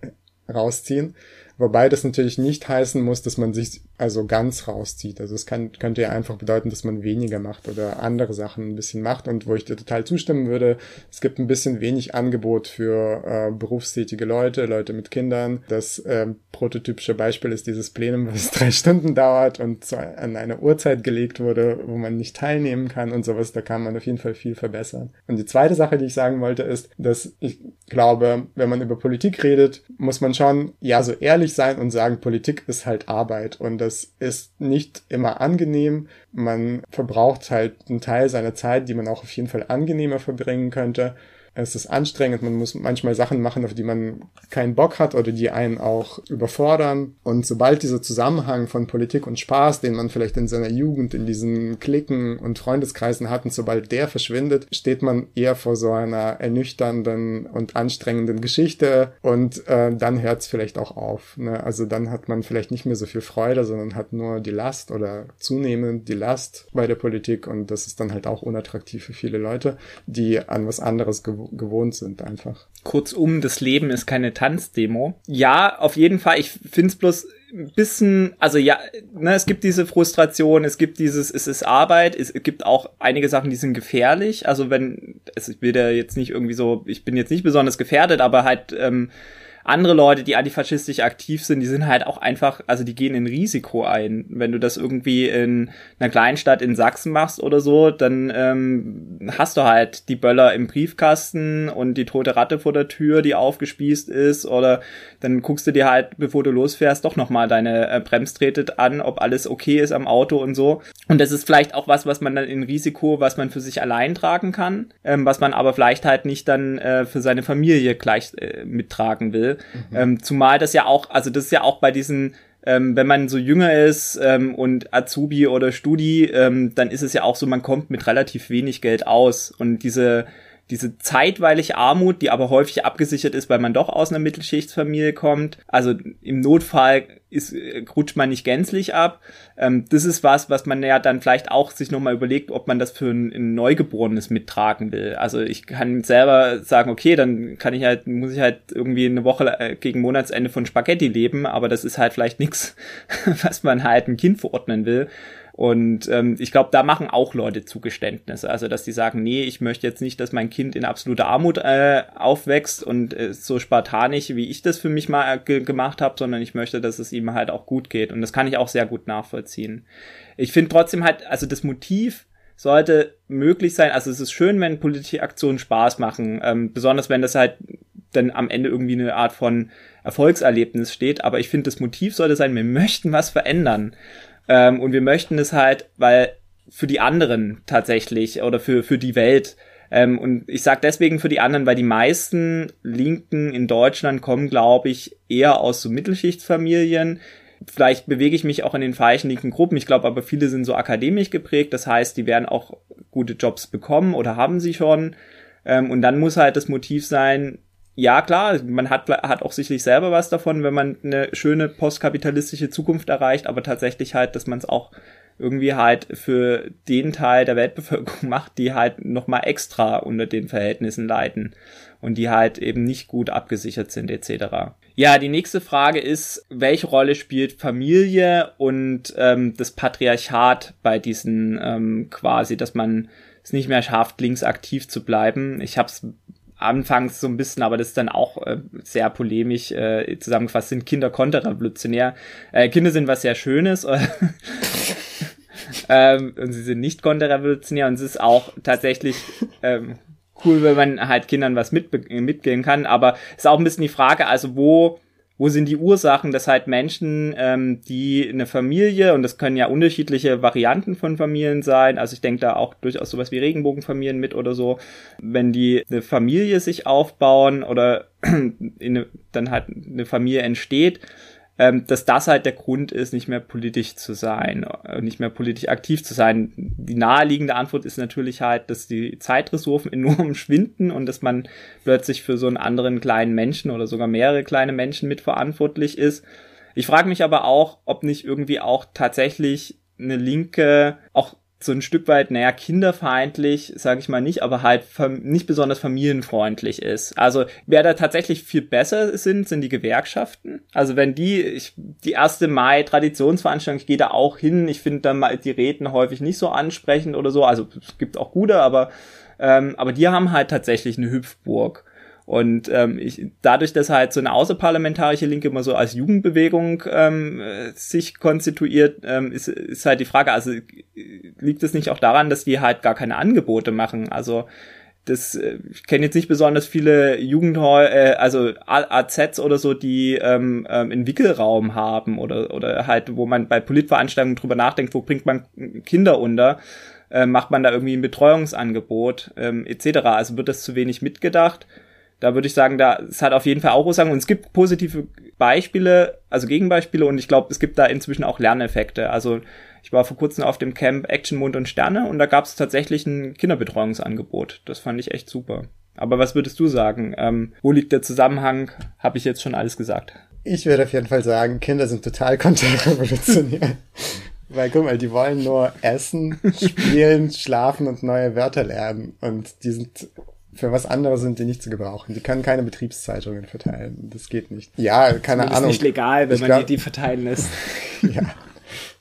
rausziehen. Wobei das natürlich nicht heißen muss, dass man sich also ganz rauszieht. Also es kann, könnte ja einfach bedeuten, dass man weniger macht oder andere Sachen ein bisschen macht. Und wo ich dir total zustimmen würde, es gibt ein bisschen wenig Angebot für äh, berufstätige Leute, Leute mit Kindern. Das äh, prototypische Beispiel ist dieses Plenum, was drei Stunden dauert und so an eine Uhrzeit gelegt wurde, wo man nicht teilnehmen kann und sowas. Da kann man auf jeden Fall viel verbessern. Und die zweite Sache, die ich sagen wollte, ist, dass ich glaube, wenn man über Politik redet, muss man schon ja so ehrlich sein und sagen, Politik ist halt Arbeit und das ist nicht immer angenehm. Man verbraucht halt einen Teil seiner Zeit, die man auch auf jeden Fall angenehmer verbringen könnte es ist anstrengend, man muss manchmal Sachen machen, auf die man keinen Bock hat oder die einen auch überfordern. Und sobald dieser Zusammenhang von Politik und Spaß, den man vielleicht in seiner Jugend in diesen Klicken und Freundeskreisen hat, und sobald der verschwindet, steht man eher vor so einer ernüchternden und anstrengenden Geschichte und äh, dann hört es vielleicht auch auf. Ne? Also dann hat man vielleicht nicht mehr so viel Freude, sondern hat nur die Last oder zunehmend die Last bei der Politik und das ist dann halt auch unattraktiv für viele Leute, die an was anderes gewohnt gewohnt sind einfach. Kurzum, das Leben ist keine Tanzdemo. Ja, auf jeden Fall. Ich finde es bloß ein bisschen, also ja, ne, es gibt diese Frustration, es gibt dieses, es ist Arbeit, es gibt auch einige Sachen, die sind gefährlich. Also wenn, es, ich will da jetzt nicht irgendwie so, ich bin jetzt nicht besonders gefährdet, aber halt, ähm, andere Leute, die antifaschistisch aktiv sind, die sind halt auch einfach, also die gehen in Risiko ein. Wenn du das irgendwie in einer Kleinstadt in Sachsen machst oder so, dann ähm, hast du halt die Böller im Briefkasten und die tote Ratte vor der Tür, die aufgespießt ist, oder dann guckst du dir halt, bevor du losfährst, doch nochmal deine äh, Bremstretet an, ob alles okay ist am Auto und so. Und das ist vielleicht auch was, was man dann in Risiko, was man für sich allein tragen kann, ähm, was man aber vielleicht halt nicht dann äh, für seine Familie gleich äh, mittragen will. Mhm. Ähm, zumal das ja auch, also das ist ja auch bei diesen ähm, wenn man so jünger ist ähm, und Azubi oder Studi, ähm, dann ist es ja auch so, man kommt mit relativ wenig Geld aus. Und diese diese zeitweilige Armut, die aber häufig abgesichert ist, weil man doch aus einer Mittelschichtsfamilie kommt. Also im Notfall ist, rutscht man nicht gänzlich ab. Ähm, das ist was, was man ja dann vielleicht auch sich nochmal überlegt, ob man das für ein, ein, Neugeborenes mittragen will. Also ich kann selber sagen, okay, dann kann ich halt, muss ich halt irgendwie eine Woche äh, gegen Monatsende von Spaghetti leben, aber das ist halt vielleicht nichts, was man halt ein Kind verordnen will. Und ähm, ich glaube, da machen auch Leute Zugeständnisse. Also, dass die sagen, nee, ich möchte jetzt nicht, dass mein Kind in absoluter Armut äh, aufwächst und äh, so spartanisch, wie ich das für mich mal äh, gemacht habe, sondern ich möchte, dass es ihm halt auch gut geht. Und das kann ich auch sehr gut nachvollziehen. Ich finde trotzdem halt, also das Motiv sollte möglich sein. Also es ist schön, wenn politische Aktionen Spaß machen, ähm, besonders wenn das halt dann am Ende irgendwie eine Art von Erfolgserlebnis steht. Aber ich finde, das Motiv sollte sein, wir möchten was verändern. Ähm, und wir möchten es halt, weil für die anderen tatsächlich oder für, für die Welt. Ähm, und ich sage deswegen für die anderen, weil die meisten Linken in Deutschland kommen, glaube ich, eher aus so Mittelschichtsfamilien. Vielleicht bewege ich mich auch in den falschen linken Gruppen. Ich glaube aber, viele sind so akademisch geprägt. Das heißt, die werden auch gute Jobs bekommen oder haben sie schon. Ähm, und dann muss halt das Motiv sein, ja, klar, man hat, hat auch sicherlich selber was davon, wenn man eine schöne postkapitalistische Zukunft erreicht, aber tatsächlich halt, dass man es auch irgendwie halt für den Teil der Weltbevölkerung macht, die halt nochmal extra unter den Verhältnissen leiden und die halt eben nicht gut abgesichert sind etc. Ja, die nächste Frage ist, welche Rolle spielt Familie und ähm, das Patriarchat bei diesen ähm, quasi, dass man es nicht mehr schafft, links aktiv zu bleiben. Ich habe es anfangs so ein bisschen, aber das ist dann auch äh, sehr polemisch äh, zusammengefasst, sind Kinder konterrevolutionär. Äh, Kinder sind was sehr Schönes. ähm, und sie sind nicht konterrevolutionär und es ist auch tatsächlich ähm, cool, wenn man halt Kindern was mit, mitgehen kann. Aber es ist auch ein bisschen die Frage, also wo wo sind die Ursachen, dass halt Menschen, ähm, die eine Familie, und das können ja unterschiedliche Varianten von Familien sein, also ich denke da auch durchaus sowas wie Regenbogenfamilien mit oder so, wenn die eine Familie sich aufbauen oder eine, dann halt eine Familie entsteht, ähm, dass das halt der Grund ist, nicht mehr politisch zu sein, äh, nicht mehr politisch aktiv zu sein. Die naheliegende Antwort ist natürlich halt, dass die Zeitressourcen enorm schwinden und dass man plötzlich für so einen anderen kleinen Menschen oder sogar mehrere kleine Menschen mitverantwortlich ist. Ich frage mich aber auch, ob nicht irgendwie auch tatsächlich eine Linke auch so ein Stück weit, naja, kinderfeindlich, sage ich mal nicht, aber halt nicht besonders familienfreundlich ist. Also wer da tatsächlich viel besser sind, sind die Gewerkschaften. Also wenn die, ich, die erste Mai Traditionsveranstaltung, ich gehe da auch hin, ich finde dann mal die Reden häufig nicht so ansprechend oder so. Also es gibt auch gute, aber ähm, aber die haben halt tatsächlich eine Hüpfburg. Und ähm, ich, dadurch, dass halt so eine außerparlamentarische Linke immer so als Jugendbewegung ähm, sich konstituiert, ähm, ist, ist halt die Frage, also liegt es nicht auch daran, dass die halt gar keine Angebote machen? Also das, äh, ich kenne jetzt nicht besonders viele Jugendhäuser, äh, also AZs oder so, die ähm, ähm, einen Wickelraum haben oder, oder halt, wo man bei Politveranstaltungen drüber nachdenkt, wo bringt man Kinder unter, äh, macht man da irgendwie ein Betreuungsangebot ähm, etc. Also wird das zu wenig mitgedacht da würde ich sagen, da es hat auf jeden Fall auch Ursachen und es gibt positive Beispiele, also Gegenbeispiele und ich glaube, es gibt da inzwischen auch Lerneffekte. Also ich war vor kurzem auf dem Camp Action Mond und Sterne und da gab es tatsächlich ein Kinderbetreuungsangebot. Das fand ich echt super. Aber was würdest du sagen? Ähm, wo liegt der Zusammenhang? Habe ich jetzt schon alles gesagt? Ich würde auf jeden Fall sagen, Kinder sind total konterrevolutionär. Weil guck mal, die wollen nur essen, spielen, schlafen und neue Wörter lernen. Und die sind für was anderes sind die nicht zu gebrauchen. Die können keine Betriebszeitungen verteilen. Das geht nicht. Ja, keine das Ahnung. ist nicht legal, wenn ich man glaub, die, die verteilen lässt. ja.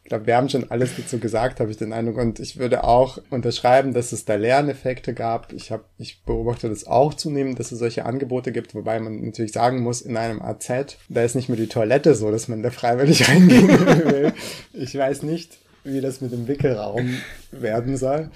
Ich glaube, wir haben schon alles dazu gesagt, habe ich den Eindruck. Und ich würde auch unterschreiben, dass es da Lerneffekte gab. Ich habe, ich beobachte das auch zunehmend, dass es solche Angebote gibt, wobei man natürlich sagen muss, in einem AZ, da ist nicht mehr die Toilette so, dass man da freiwillig reingehen will. Ich weiß nicht, wie das mit dem Wickelraum werden soll.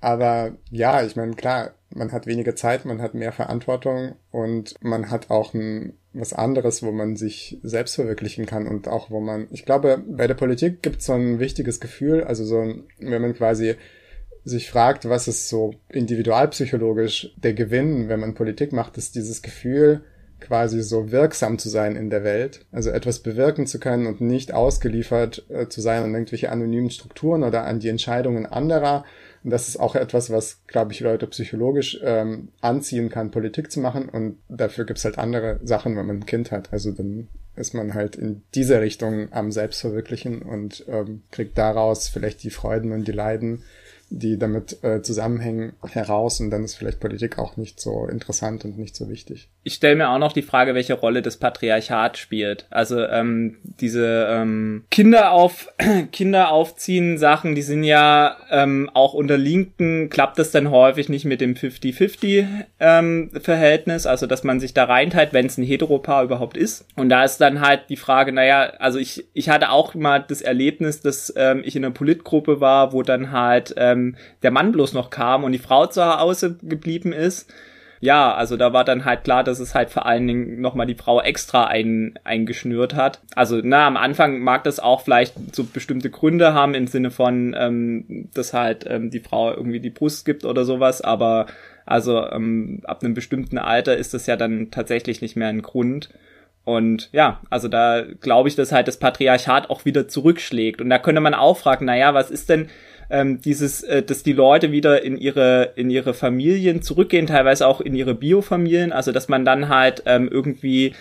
Aber ja, ich meine, klar, man hat weniger Zeit, man hat mehr Verantwortung und man hat auch ein, was anderes, wo man sich selbst verwirklichen kann und auch wo man, ich glaube, bei der Politik gibt es so ein wichtiges Gefühl, also so, ein, wenn man quasi sich fragt, was ist so individualpsychologisch der Gewinn, wenn man Politik macht, ist dieses Gefühl, quasi so wirksam zu sein in der Welt, also etwas bewirken zu können und nicht ausgeliefert äh, zu sein an irgendwelche anonymen Strukturen oder an die Entscheidungen anderer, und das ist auch etwas, was, glaube ich, Leute psychologisch ähm, anziehen kann, Politik zu machen. Und dafür gibt's halt andere Sachen, wenn man ein Kind hat. Also dann ist man halt in dieser Richtung am Selbstverwirklichen und ähm, kriegt daraus vielleicht die Freuden und die Leiden, die damit äh, zusammenhängen, heraus und dann ist vielleicht Politik auch nicht so interessant und nicht so wichtig. Ich stelle mir auch noch die Frage, welche Rolle das Patriarchat spielt. Also ähm, diese ähm, Kinder auf Kinder aufziehen Sachen, die sind ja ähm, auch unter Linken klappt das dann häufig nicht mit dem 50-50 ähm, Verhältnis, also dass man sich da reinteilt, wenn es ein Heteropaar überhaupt ist. Und da ist dann halt die Frage, naja, also ich ich hatte auch mal das Erlebnis, dass ähm, ich in einer Politgruppe war, wo dann halt ähm, der Mann bloß noch kam und die Frau zu Hause geblieben ist. Ja, also da war dann halt klar, dass es halt vor allen Dingen nochmal die Frau extra ein, eingeschnürt hat. Also, na, am Anfang mag das auch vielleicht so bestimmte Gründe haben im Sinne von, ähm, dass halt ähm, die Frau irgendwie die Brust gibt oder sowas, aber also ähm, ab einem bestimmten Alter ist das ja dann tatsächlich nicht mehr ein Grund. Und ja, also da glaube ich, dass halt das Patriarchat auch wieder zurückschlägt. Und da könnte man auch fragen, naja, was ist denn, ähm, dieses, äh, dass die Leute wieder in ihre, in ihre Familien zurückgehen, teilweise auch in ihre Biofamilien, also dass man dann halt ähm, irgendwie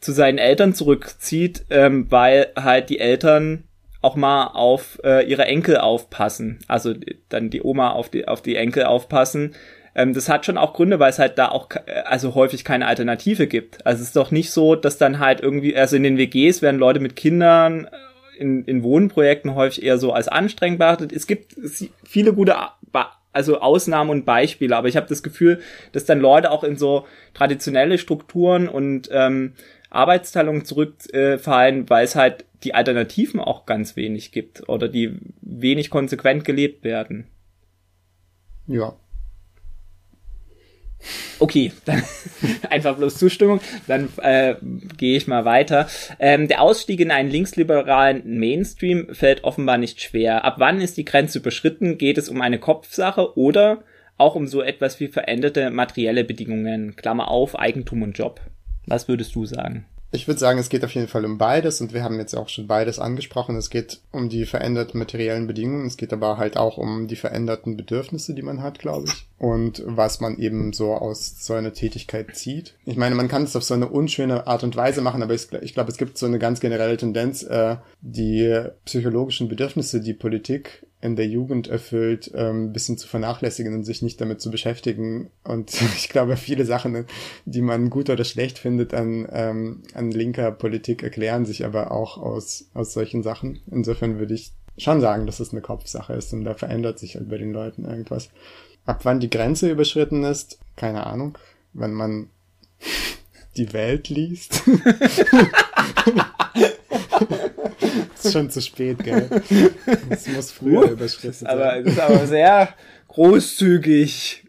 zu seinen Eltern zurückzieht, ähm, weil halt die Eltern auch mal auf äh, ihre Enkel aufpassen. Also dann die Oma auf die, auf die Enkel aufpassen. Ähm, das hat schon auch Gründe, weil es halt da auch also häufig keine Alternative gibt. Also es ist doch nicht so, dass dann halt irgendwie, also in den WGs werden Leute mit Kindern in, in Wohnprojekten häufig eher so als anstrengend beachtet. Es gibt viele gute also Ausnahmen und Beispiele, aber ich habe das Gefühl, dass dann Leute auch in so traditionelle Strukturen und ähm, Arbeitsteilungen zurückfallen, äh, weil es halt die Alternativen auch ganz wenig gibt oder die wenig konsequent gelebt werden. Ja, Okay, dann einfach bloß Zustimmung. Dann äh, gehe ich mal weiter. Ähm, der Ausstieg in einen linksliberalen Mainstream fällt offenbar nicht schwer. Ab wann ist die Grenze überschritten? Geht es um eine Kopfsache oder auch um so etwas wie veränderte materielle Bedingungen? Klammer auf, Eigentum und Job. Was würdest du sagen? Ich würde sagen, es geht auf jeden Fall um beides und wir haben jetzt auch schon beides angesprochen. Es geht um die veränderten materiellen Bedingungen, es geht aber halt auch um die veränderten Bedürfnisse, die man hat, glaube ich. Und was man eben so aus so einer Tätigkeit zieht. Ich meine, man kann es auf so eine unschöne Art und Weise machen, aber ich, ich glaube, es gibt so eine ganz generelle Tendenz, äh, die psychologischen Bedürfnisse, die Politik in der Jugend erfüllt, ähm, bisschen zu vernachlässigen und sich nicht damit zu beschäftigen. Und ich glaube, viele Sachen, die man gut oder schlecht findet an, ähm, an linker Politik, erklären sich aber auch aus, aus solchen Sachen. Insofern würde ich schon sagen, dass es eine Kopfsache ist und da verändert sich halt bei den Leuten irgendwas. Ab wann die Grenze überschritten ist, keine Ahnung. Wenn man die Welt liest. ist schon zu spät, gell? Es muss früher uh, überschritten sein. Aber das ist aber sehr großzügig.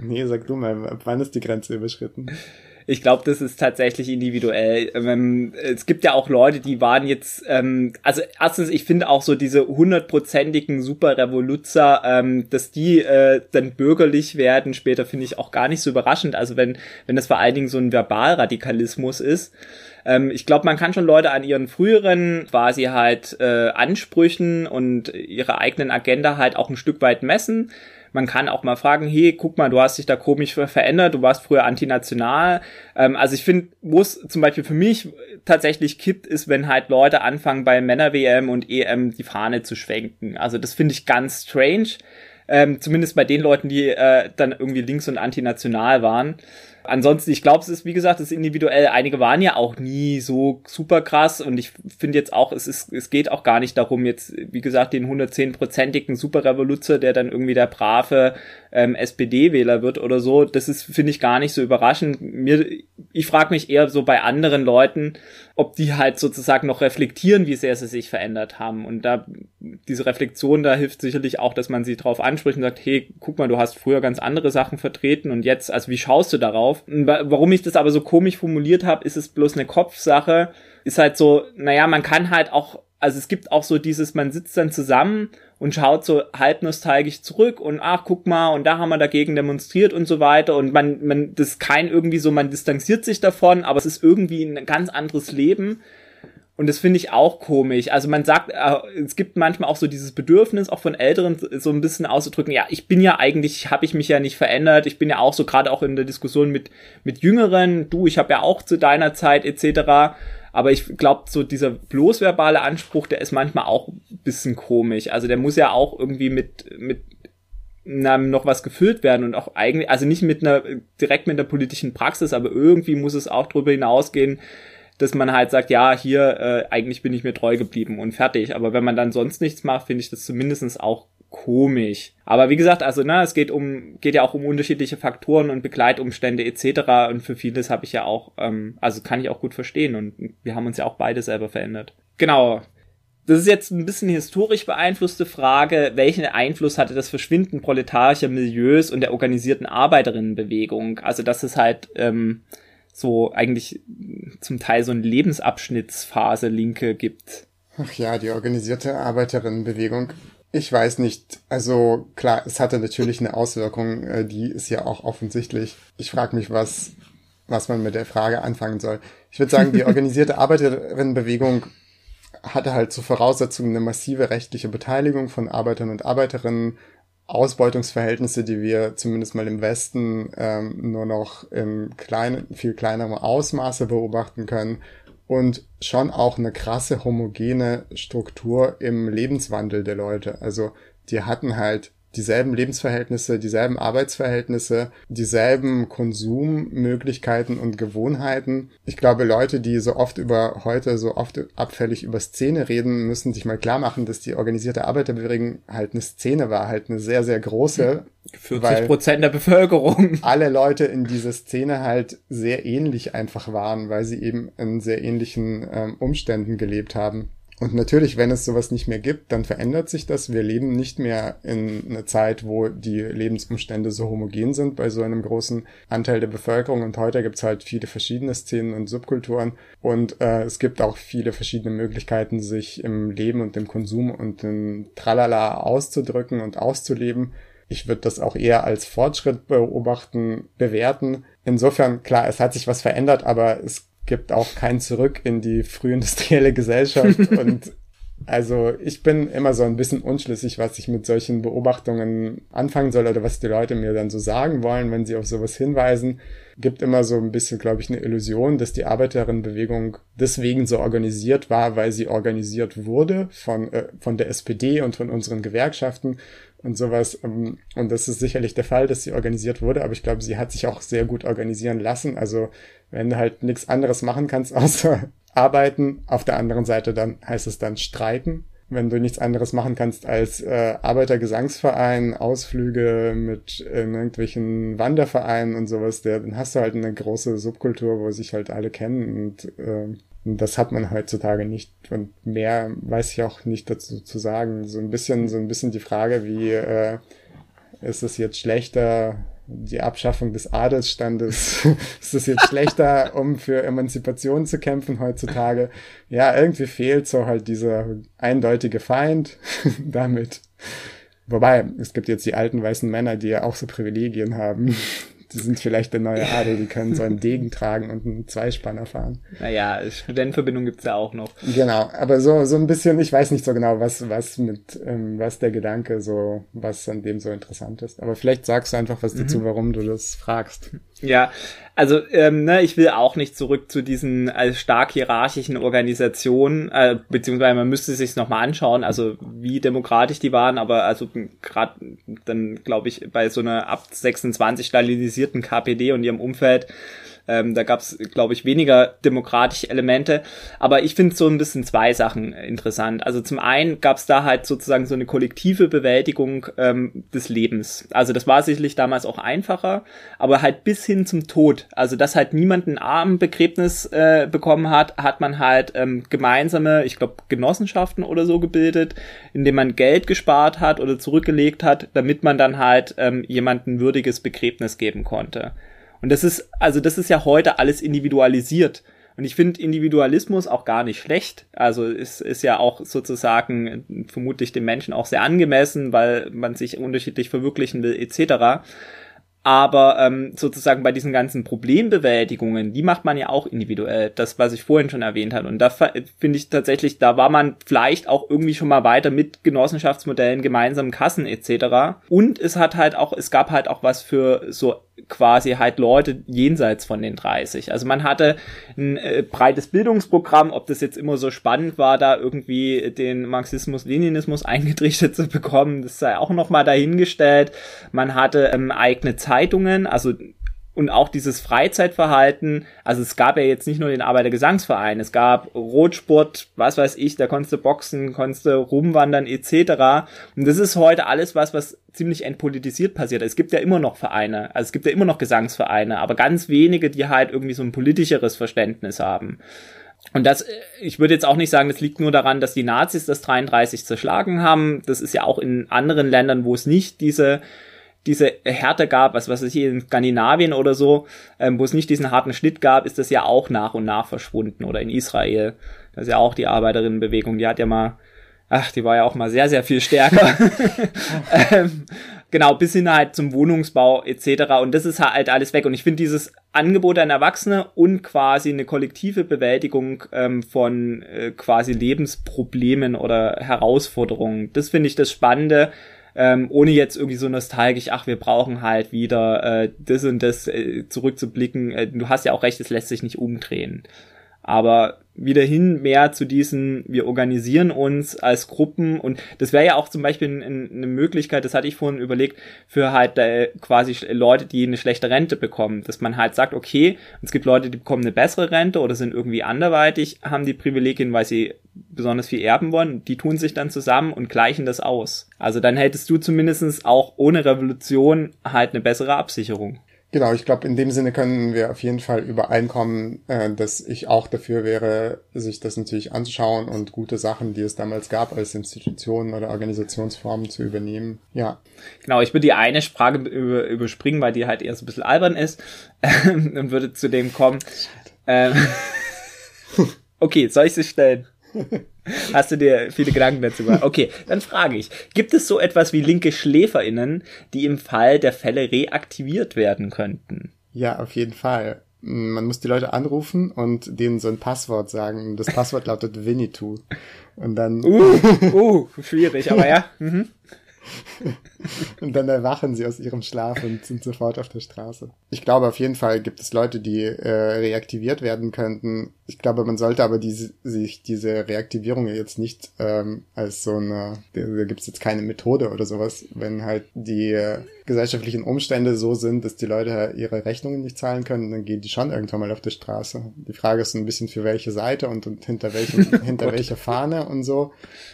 Nee, sag du mal, ab wann ist die Grenze überschritten? Ich glaube, das ist tatsächlich individuell. Ähm, es gibt ja auch Leute, die waren jetzt, ähm, also erstens, ich finde auch so diese hundertprozentigen Super-Revoluzer, ähm, dass die äh, dann bürgerlich werden, später finde ich auch gar nicht so überraschend. Also wenn, wenn das vor allen Dingen so ein Verbalradikalismus ist. Ähm, ich glaube, man kann schon Leute an ihren früheren quasi halt äh, Ansprüchen und ihrer eigenen Agenda halt auch ein Stück weit messen. Man kann auch mal fragen, hey, guck mal, du hast dich da komisch verändert, du warst früher antinational. Ähm, also ich finde, wo es zum Beispiel für mich tatsächlich kippt, ist, wenn halt Leute anfangen, bei Männer-WM und EM die Fahne zu schwenken. Also das finde ich ganz strange. Ähm, zumindest bei den Leuten, die äh, dann irgendwie links und antinational waren. Ansonsten, ich glaube, es ist, wie gesagt, es ist individuell. Einige waren ja auch nie so super krass und ich finde jetzt auch, es ist, es geht auch gar nicht darum, jetzt, wie gesagt, den 110-prozentigen Superrevoluzer, der dann irgendwie der brave ähm, SPD-Wähler wird oder so. Das ist, finde ich, gar nicht so überraschend. Mir, ich frage mich eher so bei anderen Leuten, ob die halt sozusagen noch reflektieren, wie sehr sie sich verändert haben. Und da, diese Reflexion, da hilft sicherlich auch, dass man sie drauf anspricht und sagt, hey, guck mal, du hast früher ganz andere Sachen vertreten und jetzt, also wie schaust du darauf? Warum ich das aber so komisch formuliert habe, ist es bloß eine Kopfsache. Ist halt so, naja, man kann halt auch also es gibt auch so dieses, man sitzt dann zusammen und schaut so halb nostalgisch zurück und ach, guck mal, und da haben wir dagegen demonstriert und so weiter und man, man, das kein irgendwie so, man distanziert sich davon, aber es ist irgendwie ein ganz anderes Leben. Und das finde ich auch komisch. Also man sagt, äh, es gibt manchmal auch so dieses Bedürfnis, auch von Älteren so ein bisschen auszudrücken, ja, ich bin ja eigentlich, habe ich mich ja nicht verändert. Ich bin ja auch so gerade auch in der Diskussion mit, mit Jüngeren, du, ich habe ja auch zu deiner Zeit etc. Aber ich glaube, so dieser bloß verbale Anspruch, der ist manchmal auch ein bisschen komisch. Also der muss ja auch irgendwie mit, mit na, noch was gefüllt werden und auch eigentlich, also nicht mit einer, direkt mit der politischen Praxis, aber irgendwie muss es auch darüber hinausgehen, dass man halt sagt, ja, hier, äh, eigentlich bin ich mir treu geblieben und fertig. Aber wenn man dann sonst nichts macht, finde ich das zumindestens auch komisch. Aber wie gesagt, also ne, es geht um geht ja auch um unterschiedliche Faktoren und Begleitumstände etc. Und für vieles habe ich ja auch, ähm, also kann ich auch gut verstehen und wir haben uns ja auch beide selber verändert. Genau. Das ist jetzt ein bisschen historisch beeinflusste Frage. Welchen Einfluss hatte das Verschwinden proletarischer Milieus und der organisierten Arbeiterinnenbewegung? Also, dass es halt ähm, so eigentlich zum Teil so eine Lebensabschnittsphase Linke gibt. Ach ja, die organisierte Arbeiterinnenbewegung ich weiß nicht. Also klar, es hatte natürlich eine Auswirkung, äh, die ist ja auch offensichtlich. Ich frage mich, was, was man mit der Frage anfangen soll. Ich würde sagen, die organisierte Arbeiterinnenbewegung hatte halt zur Voraussetzung eine massive rechtliche Beteiligung von Arbeitern und Arbeiterinnen, Ausbeutungsverhältnisse, die wir zumindest mal im Westen ähm, nur noch im kleinen, viel kleineren Ausmaße beobachten können und schon auch eine krasse homogene Struktur im Lebenswandel der Leute. Also die hatten halt dieselben Lebensverhältnisse, dieselben Arbeitsverhältnisse, dieselben Konsummöglichkeiten und Gewohnheiten. Ich glaube, Leute, die so oft über heute so oft abfällig über Szene reden, müssen sich mal klar machen, dass die organisierte Arbeiterbewegung halt eine Szene war, halt eine sehr, sehr große. 40 Prozent der Bevölkerung. Alle Leute in dieser Szene halt sehr ähnlich einfach waren, weil sie eben in sehr ähnlichen ähm, Umständen gelebt haben. Und natürlich, wenn es sowas nicht mehr gibt, dann verändert sich das. Wir leben nicht mehr in einer Zeit, wo die Lebensumstände so homogen sind bei so einem großen Anteil der Bevölkerung. Und heute gibt es halt viele verschiedene Szenen und Subkulturen. Und äh, es gibt auch viele verschiedene Möglichkeiten, sich im Leben und im Konsum und im Tralala auszudrücken und auszuleben. Ich würde das auch eher als Fortschritt beobachten, bewerten. Insofern, klar, es hat sich was verändert, aber es gibt auch kein Zurück in die frühindustrielle Gesellschaft. und also ich bin immer so ein bisschen unschlüssig, was ich mit solchen Beobachtungen anfangen soll oder was die Leute mir dann so sagen wollen, wenn sie auf sowas hinweisen. Gibt immer so ein bisschen, glaube ich, eine Illusion, dass die Arbeiterinnenbewegung deswegen so organisiert war, weil sie organisiert wurde von, äh, von der SPD und von unseren Gewerkschaften und sowas. Ähm, und das ist sicherlich der Fall, dass sie organisiert wurde, aber ich glaube, sie hat sich auch sehr gut organisieren lassen. Also wenn du halt nichts anderes machen kannst außer arbeiten, auf der anderen Seite dann heißt es dann streiken. Wenn du nichts anderes machen kannst als äh, Arbeitergesangsverein, Ausflüge mit äh, irgendwelchen Wandervereinen und sowas, der, dann hast du halt eine große Subkultur, wo sich halt alle kennen und äh, und das hat man heutzutage nicht. Und mehr weiß ich auch nicht dazu zu sagen. So ein bisschen, so ein bisschen die Frage, wie äh, ist es jetzt schlechter, die Abschaffung des Adelsstandes, ist es jetzt schlechter, um für Emanzipation zu kämpfen heutzutage? Ja, irgendwie fehlt so halt dieser eindeutige Feind damit. Wobei, es gibt jetzt die alten weißen Männer, die ja auch so Privilegien haben die sind vielleicht der neue Adel, die können so einen Degen tragen und einen Zweispanner fahren. Naja, Studentenverbindung gibt's ja auch noch. Genau, aber so, so ein bisschen, ich weiß nicht so genau, was, was mit, ähm, was der Gedanke so, was an dem so interessant ist. Aber vielleicht sagst du einfach was dazu, mhm. warum du das fragst. Ja, Also, ähm, ne, ich will auch nicht zurück zu diesen äh, stark hierarchischen Organisationen, äh, beziehungsweise man müsste sich nochmal anschauen, also wie demokratisch die waren, aber also gerade dann, glaube ich, bei so einer ab 26 stalinisierten KPD und ihrem Umfeld ähm, da gab es, glaube ich, weniger demokratische Elemente. Aber ich finde so ein bisschen zwei Sachen interessant. Also zum einen gab es da halt sozusagen so eine kollektive Bewältigung ähm, des Lebens. Also das war sicherlich damals auch einfacher, aber halt bis hin zum Tod. Also dass halt niemand ein Armenbegräbnis äh, bekommen hat, hat man halt ähm, gemeinsame, ich glaube, Genossenschaften oder so gebildet, indem man Geld gespart hat oder zurückgelegt hat, damit man dann halt ähm, jemandem würdiges Begräbnis geben konnte. Und das ist, also das ist ja heute alles individualisiert. Und ich finde Individualismus auch gar nicht schlecht. Also es ist ja auch sozusagen vermutlich den Menschen auch sehr angemessen, weil man sich unterschiedlich verwirklichen will, etc. Aber ähm, sozusagen bei diesen ganzen Problembewältigungen, die macht man ja auch individuell. Das, was ich vorhin schon erwähnt habe. Und da finde ich tatsächlich, da war man vielleicht auch irgendwie schon mal weiter mit Genossenschaftsmodellen, gemeinsamen Kassen etc. Und es hat halt auch, es gab halt auch was für so quasi halt Leute jenseits von den 30. Also man hatte ein äh, breites Bildungsprogramm, ob das jetzt immer so spannend war, da irgendwie den Marxismus-Leninismus eingetrichtert zu bekommen, das sei auch nochmal dahingestellt. Man hatte ähm, eigene Zeitungen, also und auch dieses Freizeitverhalten, also es gab ja jetzt nicht nur den Arbeitergesangsverein, es gab Rotsport, was weiß ich, da konntest du boxen, konntest du rumwandern etc. Und das ist heute alles was, was ziemlich entpolitisiert passiert. Es gibt ja immer noch Vereine, also es gibt ja immer noch Gesangsvereine, aber ganz wenige, die halt irgendwie so ein politischeres Verständnis haben. Und das, ich würde jetzt auch nicht sagen, das liegt nur daran, dass die Nazis das 33 zerschlagen haben. Das ist ja auch in anderen Ländern, wo es nicht diese diese Härte gab, was was es hier in Skandinavien oder so, ähm, wo es nicht diesen harten Schnitt gab, ist das ja auch nach und nach verschwunden oder in Israel. Das ist ja auch die Arbeiterinnenbewegung, die hat ja mal, ach, die war ja auch mal sehr sehr viel stärker. ähm, genau, bis hin halt zum Wohnungsbau etc. Und das ist halt alles weg. Und ich finde dieses Angebot an Erwachsene und quasi eine kollektive Bewältigung ähm, von äh, quasi Lebensproblemen oder Herausforderungen, das finde ich das Spannende ähm, ohne jetzt irgendwie so nostalgisch, ach, wir brauchen halt wieder äh, das und das äh, zurückzublicken. Äh, du hast ja auch recht, es lässt sich nicht umdrehen. Aber wieder hin mehr zu diesen, wir organisieren uns als Gruppen und das wäre ja auch zum Beispiel eine Möglichkeit, das hatte ich vorhin überlegt, für halt äh, quasi Leute, die eine schlechte Rente bekommen, dass man halt sagt, okay, es gibt Leute, die bekommen eine bessere Rente oder sind irgendwie anderweitig, haben die Privilegien, weil sie besonders viel erben wollen, die tun sich dann zusammen und gleichen das aus. Also dann hättest du zumindestens auch ohne Revolution halt eine bessere Absicherung. Genau, ich glaube, in dem Sinne können wir auf jeden Fall übereinkommen, äh, dass ich auch dafür wäre, sich das natürlich anzuschauen und gute Sachen, die es damals gab, als Institutionen oder Organisationsformen zu übernehmen. Ja. Genau, ich würde die eine Frage über, überspringen, weil die halt eher so ein bisschen albern ist und würde zu dem kommen. Ähm, okay, soll ich sie stellen? Hast du dir viele Gedanken dazu gemacht? Okay, dann frage ich, gibt es so etwas wie linke SchläferInnen, die im Fall der Fälle reaktiviert werden könnten? Ja, auf jeden Fall. Man muss die Leute anrufen und denen so ein Passwort sagen. Das Passwort lautet Winnetou. Und dann. Uh, uh schwierig, aber ja. Mhm. und dann erwachen sie aus ihrem Schlaf und sind sofort auf der Straße. Ich glaube, auf jeden Fall gibt es Leute, die äh, reaktiviert werden könnten. Ich glaube, man sollte aber diese, sich diese Reaktivierung jetzt nicht ähm, als so eine, da gibt es jetzt keine Methode oder sowas, wenn halt die äh, gesellschaftlichen Umstände so sind, dass die Leute ihre Rechnungen nicht zahlen können, dann gehen die schon irgendwann mal auf die Straße. Die Frage ist ein bisschen für welche Seite und, und hinter welchem, hinter welcher Fahne und so.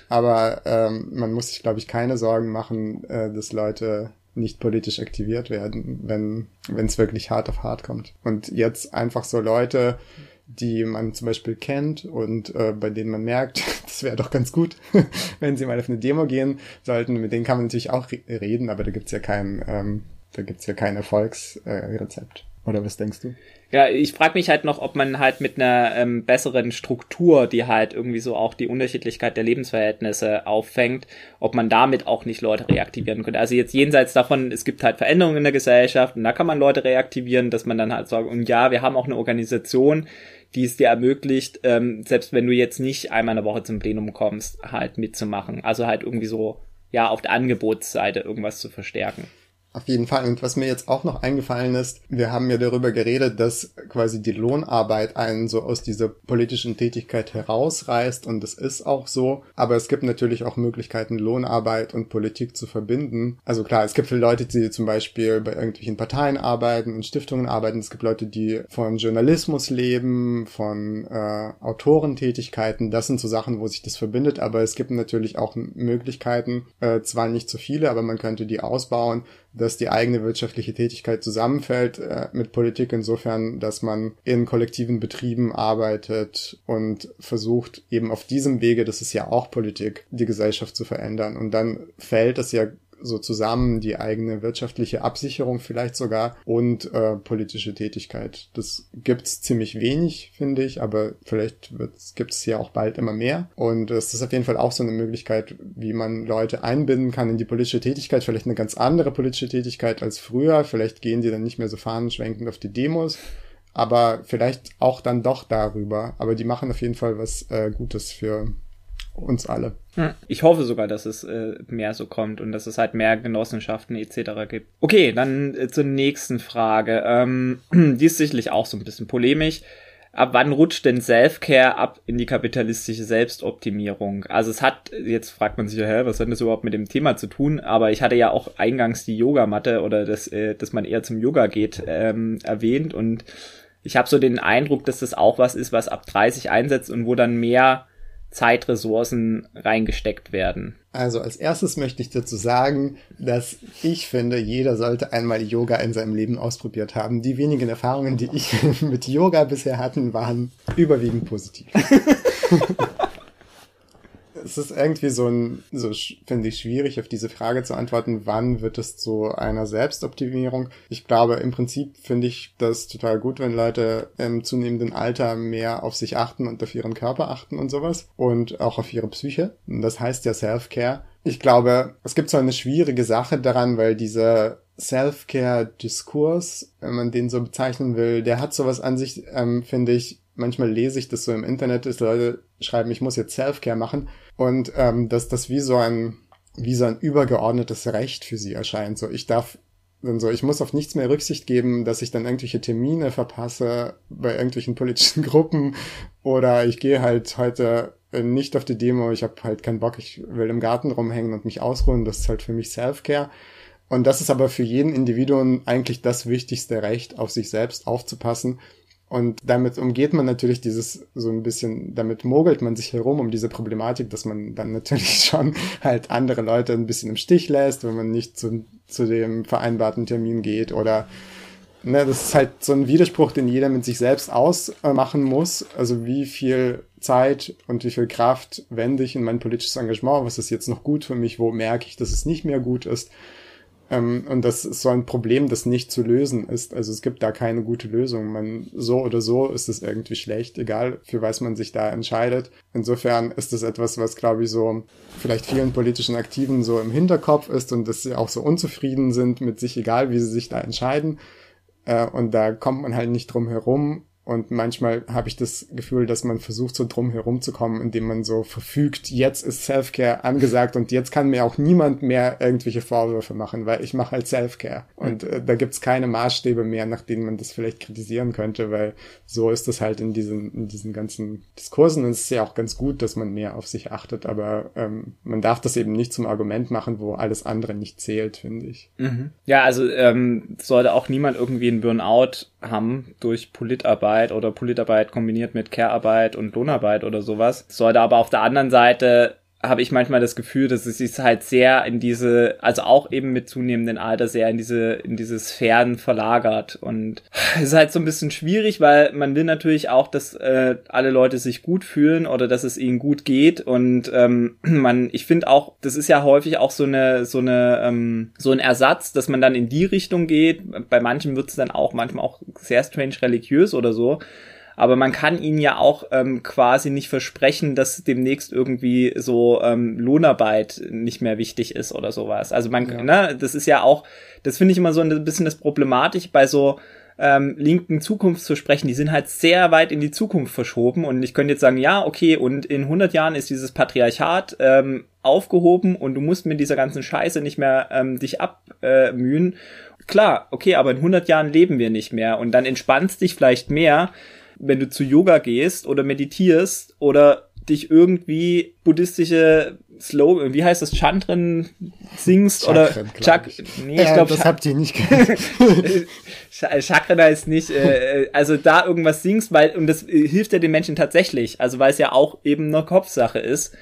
Aber ähm, man muss sich, glaube ich, keine Sorgen machen, äh, dass Leute nicht politisch aktiviert werden, wenn wenn es wirklich hart auf hart kommt. Und jetzt einfach so Leute, die man zum Beispiel kennt und äh, bei denen man merkt, das wäre doch ganz gut, wenn sie mal auf eine Demo gehen sollten. Mit denen kann man natürlich auch re reden, aber da gibt's ja kein, ähm, da gibt's ja kein Erfolgsrezept. Äh, Oder was denkst du? Ja, ich frage mich halt noch, ob man halt mit einer ähm, besseren Struktur, die halt irgendwie so auch die Unterschiedlichkeit der Lebensverhältnisse auffängt, ob man damit auch nicht Leute reaktivieren könnte. Also jetzt jenseits davon, es gibt halt Veränderungen in der Gesellschaft und da kann man Leute reaktivieren, dass man dann halt sagt, und ja, wir haben auch eine Organisation, die es dir ermöglicht, ähm, selbst wenn du jetzt nicht einmal in der Woche zum Plenum kommst, halt mitzumachen. Also halt irgendwie so, ja, auf der Angebotsseite irgendwas zu verstärken. Auf jeden Fall. Und was mir jetzt auch noch eingefallen ist, wir haben ja darüber geredet, dass quasi die Lohnarbeit einen so aus dieser politischen Tätigkeit herausreißt und das ist auch so. Aber es gibt natürlich auch Möglichkeiten, Lohnarbeit und Politik zu verbinden. Also klar, es gibt viele Leute, die zum Beispiel bei irgendwelchen Parteien arbeiten und Stiftungen arbeiten. Es gibt Leute, die von Journalismus leben, von äh, Autorentätigkeiten. Das sind so Sachen, wo sich das verbindet. Aber es gibt natürlich auch Möglichkeiten, äh, zwar nicht so viele, aber man könnte die ausbauen dass die eigene wirtschaftliche Tätigkeit zusammenfällt äh, mit Politik insofern, dass man in kollektiven Betrieben arbeitet und versucht eben auf diesem Wege, das ist ja auch Politik, die Gesellschaft zu verändern. Und dann fällt es ja so zusammen die eigene wirtschaftliche Absicherung vielleicht sogar und äh, politische Tätigkeit. Das gibt's ziemlich wenig, finde ich, aber vielleicht gibt es ja auch bald immer mehr. Und es ist auf jeden Fall auch so eine Möglichkeit, wie man Leute einbinden kann in die politische Tätigkeit, vielleicht eine ganz andere politische Tätigkeit als früher. Vielleicht gehen die dann nicht mehr so fahnenschwenkend auf die Demos aber vielleicht auch dann doch darüber. Aber die machen auf jeden Fall was äh, Gutes für uns alle. Ich hoffe sogar, dass es äh, mehr so kommt und dass es halt mehr Genossenschaften etc. gibt. Okay, dann äh, zur nächsten Frage. Ähm, die ist sicherlich auch so ein bisschen polemisch. Ab wann rutscht denn Self-Care ab in die kapitalistische Selbstoptimierung? Also es hat, jetzt fragt man sich ja, was hat das überhaupt mit dem Thema zu tun? Aber ich hatte ja auch eingangs die Yogamatte oder das, äh, dass man eher zum Yoga geht, ähm, erwähnt und ich habe so den Eindruck, dass das auch was ist, was ab 30 einsetzt und wo dann mehr Zeitressourcen reingesteckt werden? Also als erstes möchte ich dazu sagen, dass ich finde, jeder sollte einmal Yoga in seinem Leben ausprobiert haben. Die wenigen Erfahrungen, die ich mit Yoga bisher hatten, waren überwiegend positiv. es ist irgendwie so ein, so finde ich schwierig, auf diese Frage zu antworten, wann wird es zu einer Selbstoptimierung? Ich glaube, im Prinzip finde ich das total gut, wenn Leute im zunehmenden Alter mehr auf sich achten und auf ihren Körper achten und sowas und auch auf ihre Psyche. Das heißt ja Self-Care. Ich glaube, es gibt so eine schwierige Sache daran, weil dieser Self-Care-Diskurs, wenn man den so bezeichnen will, der hat sowas an sich, ähm, finde ich, manchmal lese ich das so im Internet, dass Leute schreiben, ich muss jetzt Self-Care machen und ähm, dass das wie so ein wie so ein übergeordnetes Recht für sie erscheint. So, ich darf dann so, ich muss auf nichts mehr Rücksicht geben, dass ich dann irgendwelche Termine verpasse bei irgendwelchen politischen Gruppen. Oder ich gehe halt heute nicht auf die Demo, ich habe halt keinen Bock, ich will im Garten rumhängen und mich ausruhen, das ist halt für mich Self-Care. Und das ist aber für jeden Individuum eigentlich das wichtigste Recht, auf sich selbst aufzupassen und damit umgeht man natürlich dieses so ein bisschen, damit mogelt man sich herum um diese Problematik, dass man dann natürlich schon halt andere Leute ein bisschen im Stich lässt, wenn man nicht zu, zu dem vereinbarten Termin geht oder ne, das ist halt so ein Widerspruch, den jeder mit sich selbst ausmachen muss. Also wie viel Zeit und wie viel Kraft wende ich in mein politisches Engagement? Was ist jetzt noch gut für mich? Wo merke ich, dass es nicht mehr gut ist? Ähm, und das ist so ein Problem, das nicht zu lösen ist. Also es gibt da keine gute Lösung. Man, so oder so ist es irgendwie schlecht, egal für was man sich da entscheidet. Insofern ist es etwas, was glaube ich so vielleicht vielen politischen Aktiven so im Hinterkopf ist und dass sie auch so unzufrieden sind mit sich, egal wie sie sich da entscheiden. Äh, und da kommt man halt nicht drum herum, und manchmal habe ich das Gefühl, dass man versucht, so drum herumzukommen, indem man so verfügt, jetzt ist Self-Care angesagt und jetzt kann mir auch niemand mehr irgendwelche Vorwürfe machen, weil ich mache halt Self-Care. Und äh, da gibt's keine Maßstäbe mehr, nach denen man das vielleicht kritisieren könnte, weil so ist es halt in diesen, in diesen ganzen Diskursen. Und es ist ja auch ganz gut, dass man mehr auf sich achtet, aber ähm, man darf das eben nicht zum Argument machen, wo alles andere nicht zählt, finde ich. Mhm. Ja, also ähm, sollte auch niemand irgendwie einen Burnout haben durch Politarbeit oder Politarbeit kombiniert mit Care-Arbeit und Lohnarbeit oder sowas. Sollte aber auf der anderen Seite habe ich manchmal das Gefühl, dass es sich halt sehr in diese, also auch eben mit zunehmendem Alter sehr in diese, in diese Sphären verlagert. Und es ist halt so ein bisschen schwierig, weil man will natürlich auch, dass äh, alle Leute sich gut fühlen oder dass es ihnen gut geht. Und ähm, man, ich finde auch, das ist ja häufig auch so eine, so eine, ähm, so ein Ersatz, dass man dann in die Richtung geht. Bei manchen wird es dann auch manchmal auch sehr strange religiös oder so aber man kann ihnen ja auch ähm, quasi nicht versprechen, dass demnächst irgendwie so ähm, Lohnarbeit nicht mehr wichtig ist oder sowas. Also man, ja. ne, das ist ja auch, das finde ich immer so ein bisschen das Problematisch bei so ähm, linken Zukunft zu sprechen, die sind halt sehr weit in die Zukunft verschoben. Und ich könnte jetzt sagen, ja, okay, und in 100 Jahren ist dieses Patriarchat ähm, aufgehoben und du musst mit dieser ganzen Scheiße nicht mehr ähm, dich abmühen. Äh, Klar, okay, aber in 100 Jahren leben wir nicht mehr und dann entspannst dich vielleicht mehr, wenn du zu Yoga gehst oder meditierst oder dich irgendwie buddhistische Slogan, wie heißt das, Chandren singst Chakren, oder Chak nee, ich glaube, das habt ihr nicht gehört. Chakren heißt nicht, äh, also da irgendwas singst, weil und das hilft ja den Menschen tatsächlich, also weil es ja auch eben eine Kopfsache ist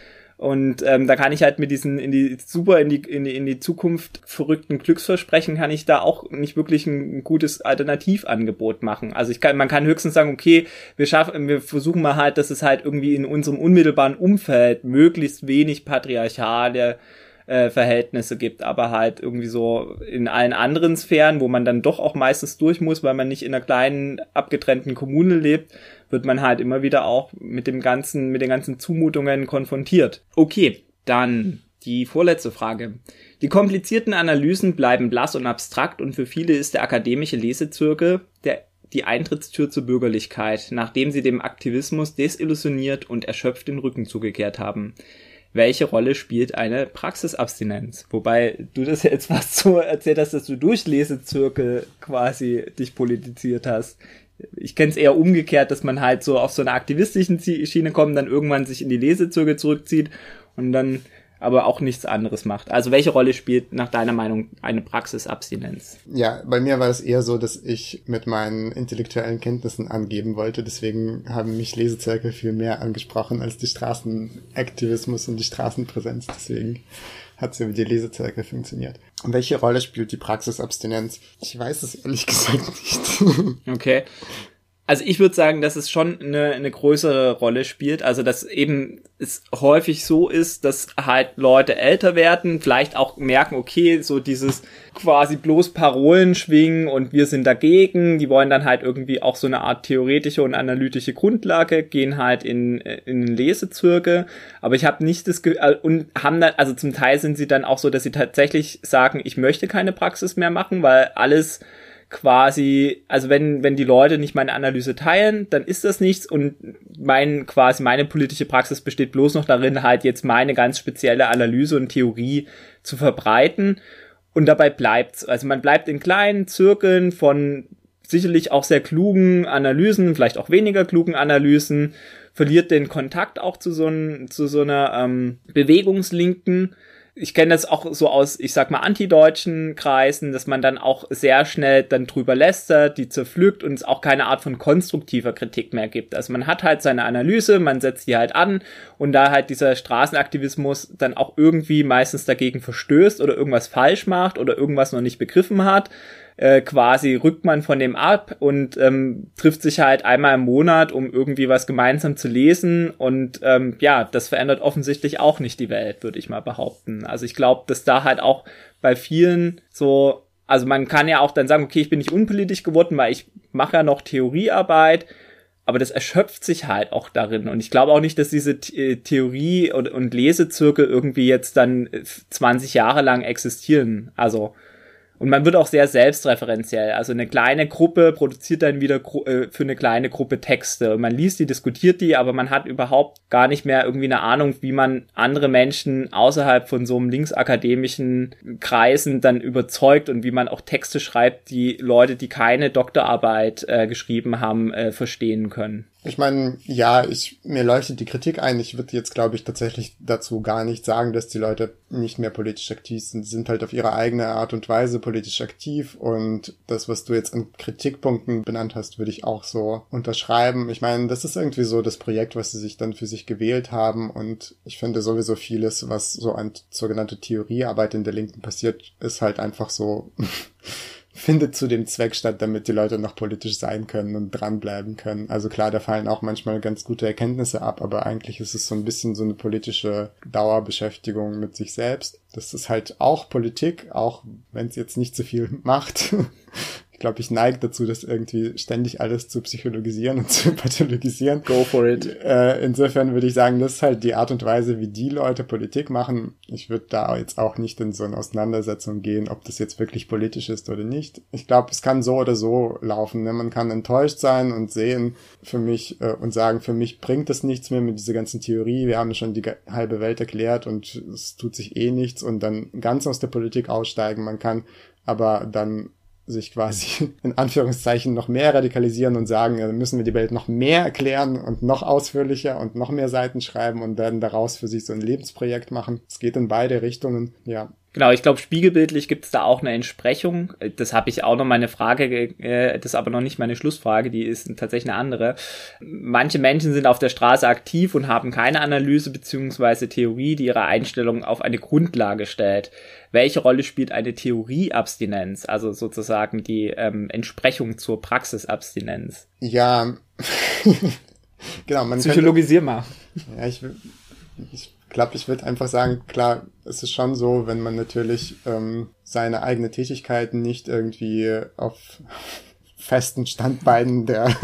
und ähm, da kann ich halt mit diesen in die super in die, in die in die Zukunft verrückten Glücksversprechen kann ich da auch nicht wirklich ein, gutes Alternativangebot machen. Also ich kann man kann höchstens sagen, okay, wir schaffen wir versuchen mal halt, dass es halt irgendwie in unserem unmittelbaren Umfeld möglichst wenig patriarchale äh, Verhältnisse gibt, aber halt irgendwie so in allen anderen Sphären, wo man dann doch auch meistens durch muss, weil man nicht in einer kleinen abgetrennten Kommune lebt, wird man halt immer wieder auch mit dem ganzen, mit den ganzen Zumutungen konfrontiert. Okay, dann die vorletzte Frage. Die komplizierten Analysen bleiben blass und abstrakt und für viele ist der akademische Lesezirkel der die Eintrittstür zur Bürgerlichkeit, nachdem sie dem Aktivismus desillusioniert und erschöpft den Rücken zugekehrt haben. Welche Rolle spielt eine Praxisabstinenz? Wobei du das jetzt fast so erzählt hast, dass du durch Lesezirkel quasi dich politisiert hast ich kenne es eher umgekehrt, dass man halt so auf so einer aktivistischen Schiene kommt, dann irgendwann sich in die Lesezüge zurückzieht und dann aber auch nichts anderes macht. Also welche Rolle spielt nach deiner Meinung eine Praxisabstinenz? Ja, bei mir war es eher so, dass ich mit meinen intellektuellen Kenntnissen angeben wollte. Deswegen haben mich Lesezirkel viel mehr angesprochen als die Straßenaktivismus und die Straßenpräsenz. Deswegen hat sie über die Lesezirkel funktioniert. Und welche Rolle spielt die Praxisabstinenz? Ich weiß es ehrlich gesagt nicht. okay. Also ich würde sagen, dass es schon eine, eine größere Rolle spielt. Also dass eben es häufig so ist, dass halt Leute älter werden, vielleicht auch merken, okay, so dieses quasi bloß Parolen schwingen und wir sind dagegen. Die wollen dann halt irgendwie auch so eine Art theoretische und analytische Grundlage, gehen halt in, in Lesezirke. Aber ich habe nicht das Ge äh, und haben dann, also zum Teil sind sie dann auch so, dass sie tatsächlich sagen, ich möchte keine Praxis mehr machen, weil alles quasi, also wenn, wenn die Leute nicht meine Analyse teilen, dann ist das nichts und mein, quasi meine politische Praxis besteht bloß noch darin, halt jetzt meine ganz spezielle Analyse und Theorie zu verbreiten und dabei bleibt's. Also man bleibt in kleinen Zirkeln von sicherlich auch sehr klugen Analysen, vielleicht auch weniger klugen Analysen, verliert den Kontakt auch zu so, ein, zu so einer ähm, Bewegungslinken ich kenne das auch so aus, ich sag mal, antideutschen Kreisen, dass man dann auch sehr schnell dann drüber lästert, die zerpflückt und es auch keine Art von konstruktiver Kritik mehr gibt. Also man hat halt seine Analyse, man setzt die halt an und da halt dieser Straßenaktivismus dann auch irgendwie meistens dagegen verstößt oder irgendwas falsch macht oder irgendwas noch nicht begriffen hat, äh, quasi rückt man von dem ab und ähm, trifft sich halt einmal im Monat, um irgendwie was gemeinsam zu lesen. Und ähm, ja, das verändert offensichtlich auch nicht die Welt, würde ich mal behaupten. Also ich glaube, dass da halt auch bei vielen so, also man kann ja auch dann sagen, okay, ich bin nicht unpolitisch geworden, weil ich mache ja noch Theoriearbeit aber das erschöpft sich halt auch darin. Und ich glaube auch nicht, dass diese äh, Theorie und, und Lesezirkel irgendwie jetzt dann 20 Jahre lang existieren. Also und man wird auch sehr selbstreferenziell. Also eine kleine Gruppe produziert dann wieder äh, für eine kleine Gruppe Texte. Und man liest die, diskutiert die, aber man hat überhaupt gar nicht mehr irgendwie eine Ahnung, wie man andere Menschen außerhalb von so einem linksakademischen Kreisen dann überzeugt und wie man auch Texte schreibt, die Leute, die keine Doktorarbeit äh, geschrieben haben, äh, verstehen können. Ich meine, ja, ich, mir leuchtet die Kritik ein. Ich würde jetzt, glaube ich, tatsächlich dazu gar nicht sagen, dass die Leute nicht mehr politisch aktiv sind. Sie sind halt auf ihre eigene Art und Weise politisch aktiv und das, was du jetzt an Kritikpunkten benannt hast, würde ich auch so unterschreiben. Ich meine, das ist irgendwie so das Projekt, was sie sich dann für sich gewählt haben und ich finde sowieso vieles, was so an sogenannte Theoriearbeit in der Linken passiert, ist halt einfach so findet zu dem Zweck statt, damit die Leute noch politisch sein können und dranbleiben können. Also klar, da fallen auch manchmal ganz gute Erkenntnisse ab, aber eigentlich ist es so ein bisschen so eine politische Dauerbeschäftigung mit sich selbst. Das ist halt auch Politik, auch wenn es jetzt nicht so viel macht. Glaube, ich neige dazu, das irgendwie ständig alles zu psychologisieren und zu pathologisieren. Go for it. Äh, insofern würde ich sagen, das ist halt die Art und Weise, wie die Leute Politik machen. Ich würde da jetzt auch nicht in so eine Auseinandersetzung gehen, ob das jetzt wirklich politisch ist oder nicht. Ich glaube, es kann so oder so laufen. Ne? Man kann enttäuscht sein und sehen für mich äh, und sagen, für mich bringt das nichts mehr mit dieser ganzen Theorie. Wir haben schon die halbe Welt erklärt und es tut sich eh nichts und dann ganz aus der Politik aussteigen. Man kann aber dann sich quasi in Anführungszeichen noch mehr radikalisieren und sagen, dann müssen wir die Welt noch mehr erklären und noch ausführlicher und noch mehr Seiten schreiben und dann daraus für sich so ein Lebensprojekt machen. Es geht in beide Richtungen, ja. Genau, ich glaube, spiegelbildlich gibt es da auch eine Entsprechung. Das habe ich auch noch meine Frage, äh, das ist aber noch nicht meine Schlussfrage, die ist tatsächlich eine andere. Manche Menschen sind auf der Straße aktiv und haben keine Analyse beziehungsweise Theorie, die ihre Einstellung auf eine Grundlage stellt. Welche Rolle spielt eine Theorieabstinenz, also sozusagen die ähm, Entsprechung zur Praxisabstinenz? Ja, genau. Man Psychologisier könnte, mal. Ja, ich, ich glaube, ich würde einfach sagen, klar, es ist schon so, wenn man natürlich ähm, seine eigene Tätigkeiten nicht irgendwie auf festen Standbeinen der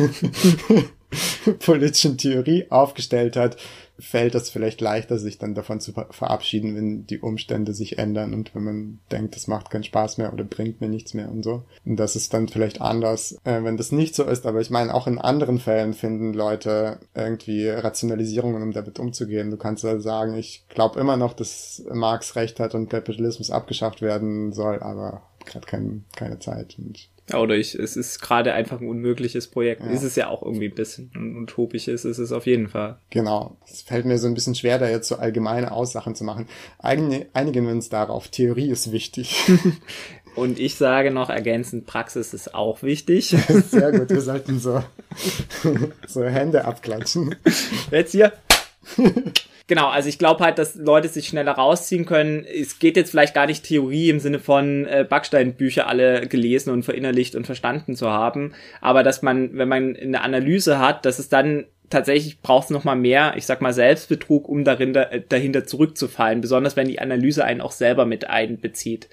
politischen Theorie aufgestellt hat, fällt das vielleicht leichter, sich dann davon zu verabschieden, wenn die Umstände sich ändern und wenn man denkt, das macht keinen Spaß mehr oder bringt mir nichts mehr und so. Und das ist dann vielleicht anders, äh, wenn das nicht so ist. Aber ich meine, auch in anderen Fällen finden Leute irgendwie Rationalisierungen, um damit umzugehen. Du kannst ja sagen, ich glaube immer noch, dass Marx recht hat und Kapitalismus abgeschafft werden soll, aber gerade kein, keine Zeit. Und oder ich, es ist gerade einfach ein unmögliches Projekt. Ja. Ist es ja auch irgendwie ein bisschen. Und utopisch ist, ist es auf jeden Fall. Genau. Es fällt mir so ein bisschen schwer, da jetzt so allgemeine Aussagen zu machen. Einige, einigen wir uns darauf. Theorie ist wichtig. Und ich sage noch ergänzend, Praxis ist auch wichtig. Sehr gut, wir sollten so, so Hände abklatschen. Jetzt hier. Genau, also ich glaube halt, dass Leute sich schneller rausziehen können. Es geht jetzt vielleicht gar nicht Theorie im Sinne von äh, Backsteinbücher alle gelesen und verinnerlicht und verstanden zu haben, aber dass man, wenn man eine Analyse hat, dass es dann tatsächlich braucht es nochmal mehr, ich sag mal, Selbstbetrug, um darin, dahinter zurückzufallen, besonders wenn die Analyse einen auch selber mit einbezieht.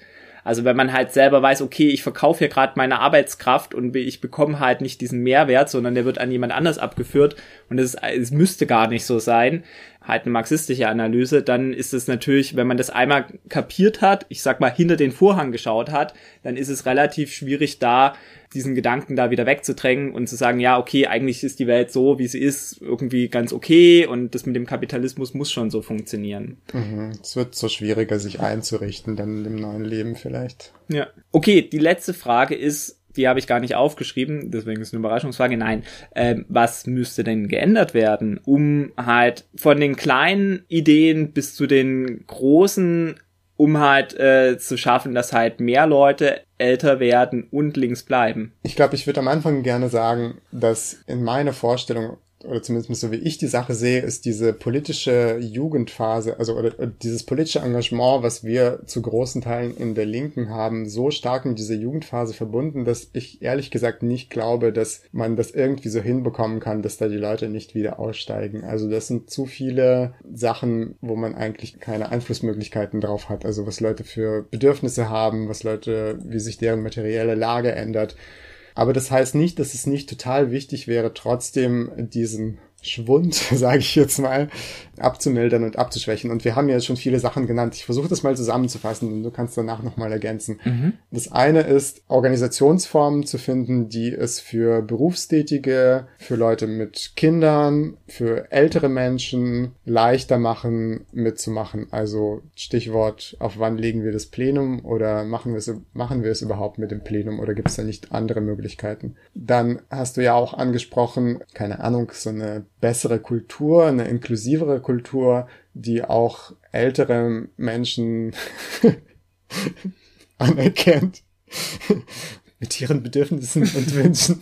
Also wenn man halt selber weiß, okay, ich verkaufe hier gerade meine Arbeitskraft und ich bekomme halt nicht diesen Mehrwert, sondern der wird an jemand anders abgeführt und es, es müsste gar nicht so sein, halt eine marxistische Analyse, dann ist es natürlich, wenn man das einmal kapiert hat, ich sag mal hinter den Vorhang geschaut hat, dann ist es relativ schwierig da diesen Gedanken da wieder wegzudrängen und zu sagen, ja, okay, eigentlich ist die Welt so, wie sie ist, irgendwie ganz okay und das mit dem Kapitalismus muss schon so funktionieren. Mhm. Es wird so schwieriger, sich einzurichten dann im neuen Leben vielleicht. Ja. Okay, die letzte Frage ist, die habe ich gar nicht aufgeschrieben, deswegen ist eine Überraschungsfrage. Nein, äh, was müsste denn geändert werden, um halt von den kleinen Ideen bis zu den großen um halt äh, zu schaffen, dass halt mehr Leute älter werden und links bleiben. Ich glaube, ich würde am Anfang gerne sagen, dass in meiner Vorstellung oder zumindest so wie ich die Sache sehe, ist diese politische Jugendphase, also oder, oder, dieses politische Engagement, was wir zu großen Teilen in der Linken haben, so stark mit dieser Jugendphase verbunden, dass ich ehrlich gesagt nicht glaube, dass man das irgendwie so hinbekommen kann, dass da die Leute nicht wieder aussteigen. Also das sind zu viele Sachen, wo man eigentlich keine Einflussmöglichkeiten drauf hat. Also was Leute für Bedürfnisse haben, was Leute, wie sich deren materielle Lage ändert. Aber das heißt nicht, dass es nicht total wichtig wäre, trotzdem diesen Schwund, sage ich jetzt mal, abzumildern und abzuschwächen. Und wir haben ja schon viele Sachen genannt. Ich versuche das mal zusammenzufassen und du kannst danach nochmal ergänzen. Mhm. Das eine ist, Organisationsformen zu finden, die es für Berufstätige, für Leute mit Kindern, für ältere Menschen leichter machen, mitzumachen. Also Stichwort, auf wann legen wir das Plenum oder machen wir es, machen wir es überhaupt mit dem Plenum oder gibt es da nicht andere Möglichkeiten? Dann hast du ja auch angesprochen, keine Ahnung, so eine bessere Kultur, eine inklusivere Kultur, die auch ältere Menschen anerkennt mit ihren Bedürfnissen und Wünschen.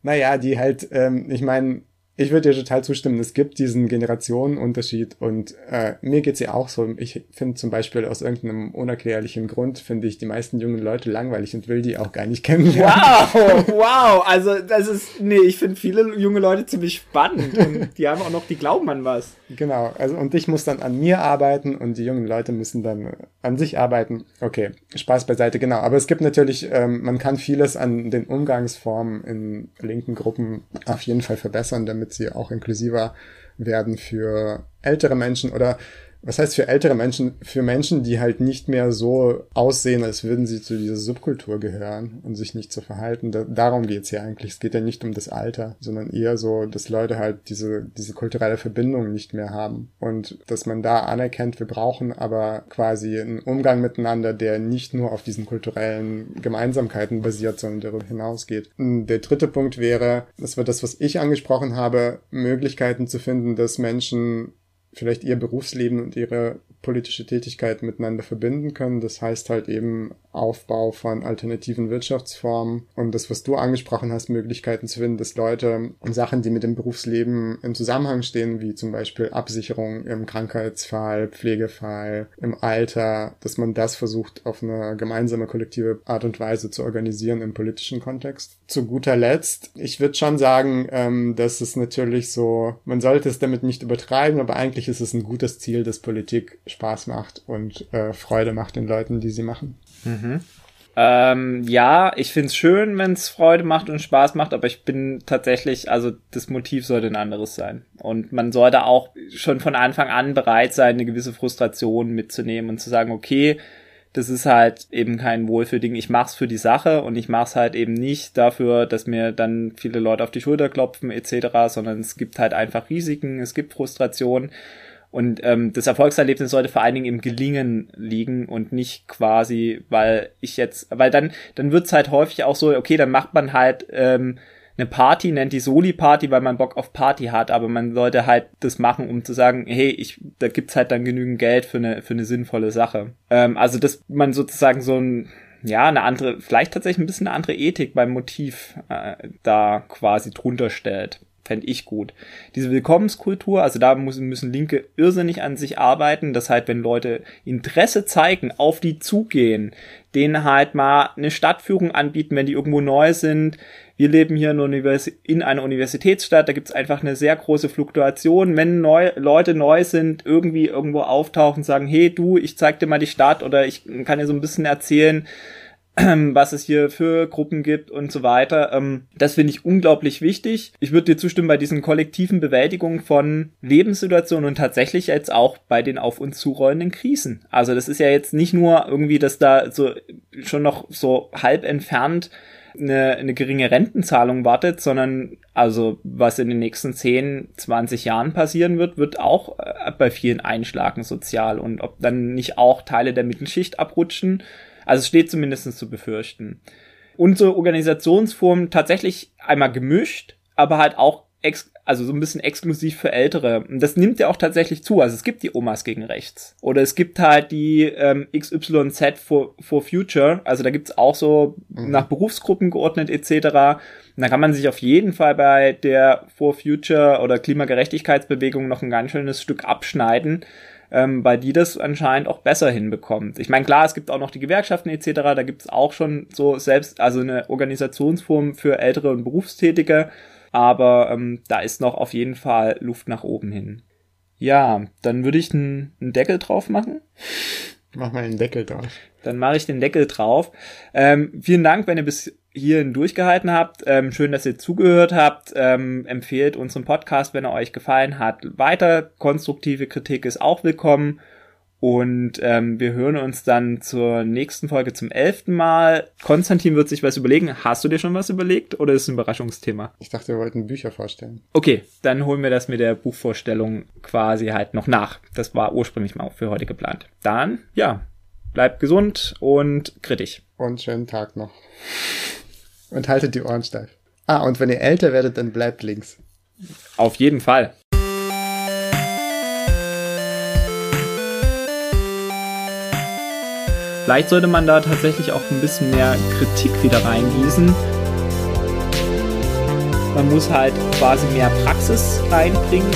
Naja, die halt, ähm, ich meine, ich würde dir total zustimmen. Es gibt diesen Generationenunterschied und äh, mir geht's ja auch so. Ich finde zum Beispiel aus irgendeinem unerklärlichen Grund finde ich die meisten jungen Leute langweilig und will die auch gar nicht kennenlernen. Wow, wow. Also das ist, nee, ich finde viele junge Leute ziemlich spannend und die haben auch noch, die glauben an was. Genau. Also und ich muss dann an mir arbeiten und die jungen Leute müssen dann an sich arbeiten. Okay, Spaß beiseite. Genau. Aber es gibt natürlich, ähm, man kann vieles an den Umgangsformen in linken Gruppen auf jeden Fall verbessern, damit damit sie auch inklusiver werden für ältere Menschen oder was heißt für ältere Menschen, für Menschen, die halt nicht mehr so aussehen, als würden sie zu dieser Subkultur gehören und sich nicht so verhalten. Da, darum geht's ja eigentlich. Es geht ja nicht um das Alter, sondern eher so, dass Leute halt diese, diese kulturelle Verbindung nicht mehr haben. Und dass man da anerkennt, wir brauchen aber quasi einen Umgang miteinander, der nicht nur auf diesen kulturellen Gemeinsamkeiten basiert, sondern darüber hinausgeht. Der dritte Punkt wäre, das war das, was ich angesprochen habe, Möglichkeiten zu finden, dass Menschen vielleicht ihr Berufsleben und ihre politische Tätigkeit miteinander verbinden können. Das heißt halt eben Aufbau von alternativen Wirtschaftsformen und das, was du angesprochen hast, Möglichkeiten zu finden, dass Leute Sachen, die mit dem Berufsleben im Zusammenhang stehen, wie zum Beispiel Absicherung im Krankheitsfall, Pflegefall, im Alter, dass man das versucht auf eine gemeinsame kollektive Art und Weise zu organisieren im politischen Kontext. Zu guter Letzt, ich würde schon sagen, ähm, dass es natürlich so, man sollte es damit nicht übertreiben, aber eigentlich ist es ein gutes Ziel, dass Politik Spaß macht und äh, Freude macht den Leuten, die sie machen. Mhm. Ähm, ja, ich find's schön, wenn's Freude macht und Spaß macht, aber ich bin tatsächlich, also das Motiv sollte ein anderes sein. Und man sollte auch schon von Anfang an bereit sein, eine gewisse Frustration mitzunehmen und zu sagen, okay, das ist halt eben kein Wohlfühlding. Ich mach's für die Sache und ich mach's halt eben nicht dafür, dass mir dann viele Leute auf die Schulter klopfen etc., sondern es gibt halt einfach Risiken, es gibt Frustration und ähm, das Erfolgserlebnis sollte vor allen Dingen im Gelingen liegen und nicht quasi, weil ich jetzt, weil dann, dann wird's halt häufig auch so, okay, dann macht man halt ähm, eine Party, nennt die Soli-Party, weil man Bock auf Party hat, aber man sollte halt das machen, um zu sagen, hey, ich, da gibt's halt dann genügend Geld für eine, für eine sinnvolle Sache. Ähm, also, dass man sozusagen so ein, ja, eine andere, vielleicht tatsächlich ein bisschen eine andere Ethik beim Motiv äh, da quasi drunter stellt fände ich gut. Diese Willkommenskultur, also da müssen, Linke irrsinnig an sich arbeiten, dass halt, wenn Leute Interesse zeigen, auf die zugehen, denen halt mal eine Stadtführung anbieten, wenn die irgendwo neu sind. Wir leben hier in, einer Universitätsstadt, da gibt's einfach eine sehr große Fluktuation. Wenn neu, Leute neu sind, irgendwie irgendwo auftauchen, sagen, hey du, ich zeig dir mal die Stadt oder ich kann dir so ein bisschen erzählen, was es hier für Gruppen gibt und so weiter. Ähm, das finde ich unglaublich wichtig. Ich würde dir zustimmen bei diesen kollektiven Bewältigungen von Lebenssituationen und tatsächlich jetzt auch bei den auf uns zurollenden Krisen. Also das ist ja jetzt nicht nur irgendwie, dass da so schon noch so halb entfernt eine, eine geringe Rentenzahlung wartet, sondern also was in den nächsten 10, 20 Jahren passieren wird, wird auch äh, bei vielen einschlagen sozial und ob dann nicht auch Teile der Mittelschicht abrutschen, also es steht zumindest zu befürchten. Unsere Organisationsform tatsächlich einmal gemischt, aber halt auch ex also so ein bisschen exklusiv für Ältere. Und das nimmt ja auch tatsächlich zu. Also es gibt die Omas gegen rechts. Oder es gibt halt die ähm, XYZ for, for Future. Also da gibt's auch so mhm. nach Berufsgruppen geordnet etc. Und da kann man sich auf jeden Fall bei der For Future oder Klimagerechtigkeitsbewegung noch ein ganz schönes Stück abschneiden ähm, weil die das anscheinend auch besser hinbekommt. Ich meine, klar, es gibt auch noch die Gewerkschaften etc., da gibt es auch schon so selbst, also eine Organisationsform für ältere und Berufstätige, aber ähm, da ist noch auf jeden Fall Luft nach oben hin. Ja, dann würde ich einen, Deckel drauf machen. Mach mal einen Deckel drauf. Dann mache ich den Deckel drauf. Ähm, vielen Dank, wenn ihr bis hierhin durchgehalten habt. Ähm, schön, dass ihr zugehört habt. Ähm, empfehlt unseren Podcast, wenn er euch gefallen hat, weiter. Konstruktive Kritik ist auch willkommen. Und ähm, wir hören uns dann zur nächsten Folge zum elften Mal. Konstantin wird sich was überlegen. Hast du dir schon was überlegt oder ist es ein Überraschungsthema? Ich dachte, wir wollten Bücher vorstellen. Okay, dann holen wir das mit der Buchvorstellung quasi halt noch nach. Das war ursprünglich mal für heute geplant. Dann, ja, bleibt gesund und kritisch. Und schönen Tag noch. Und haltet die Ohren steif. Ah, und wenn ihr älter werdet, dann bleibt links. Auf jeden Fall. Vielleicht sollte man da tatsächlich auch ein bisschen mehr Kritik wieder reingießen. Man muss halt quasi mehr Praxis reinbringen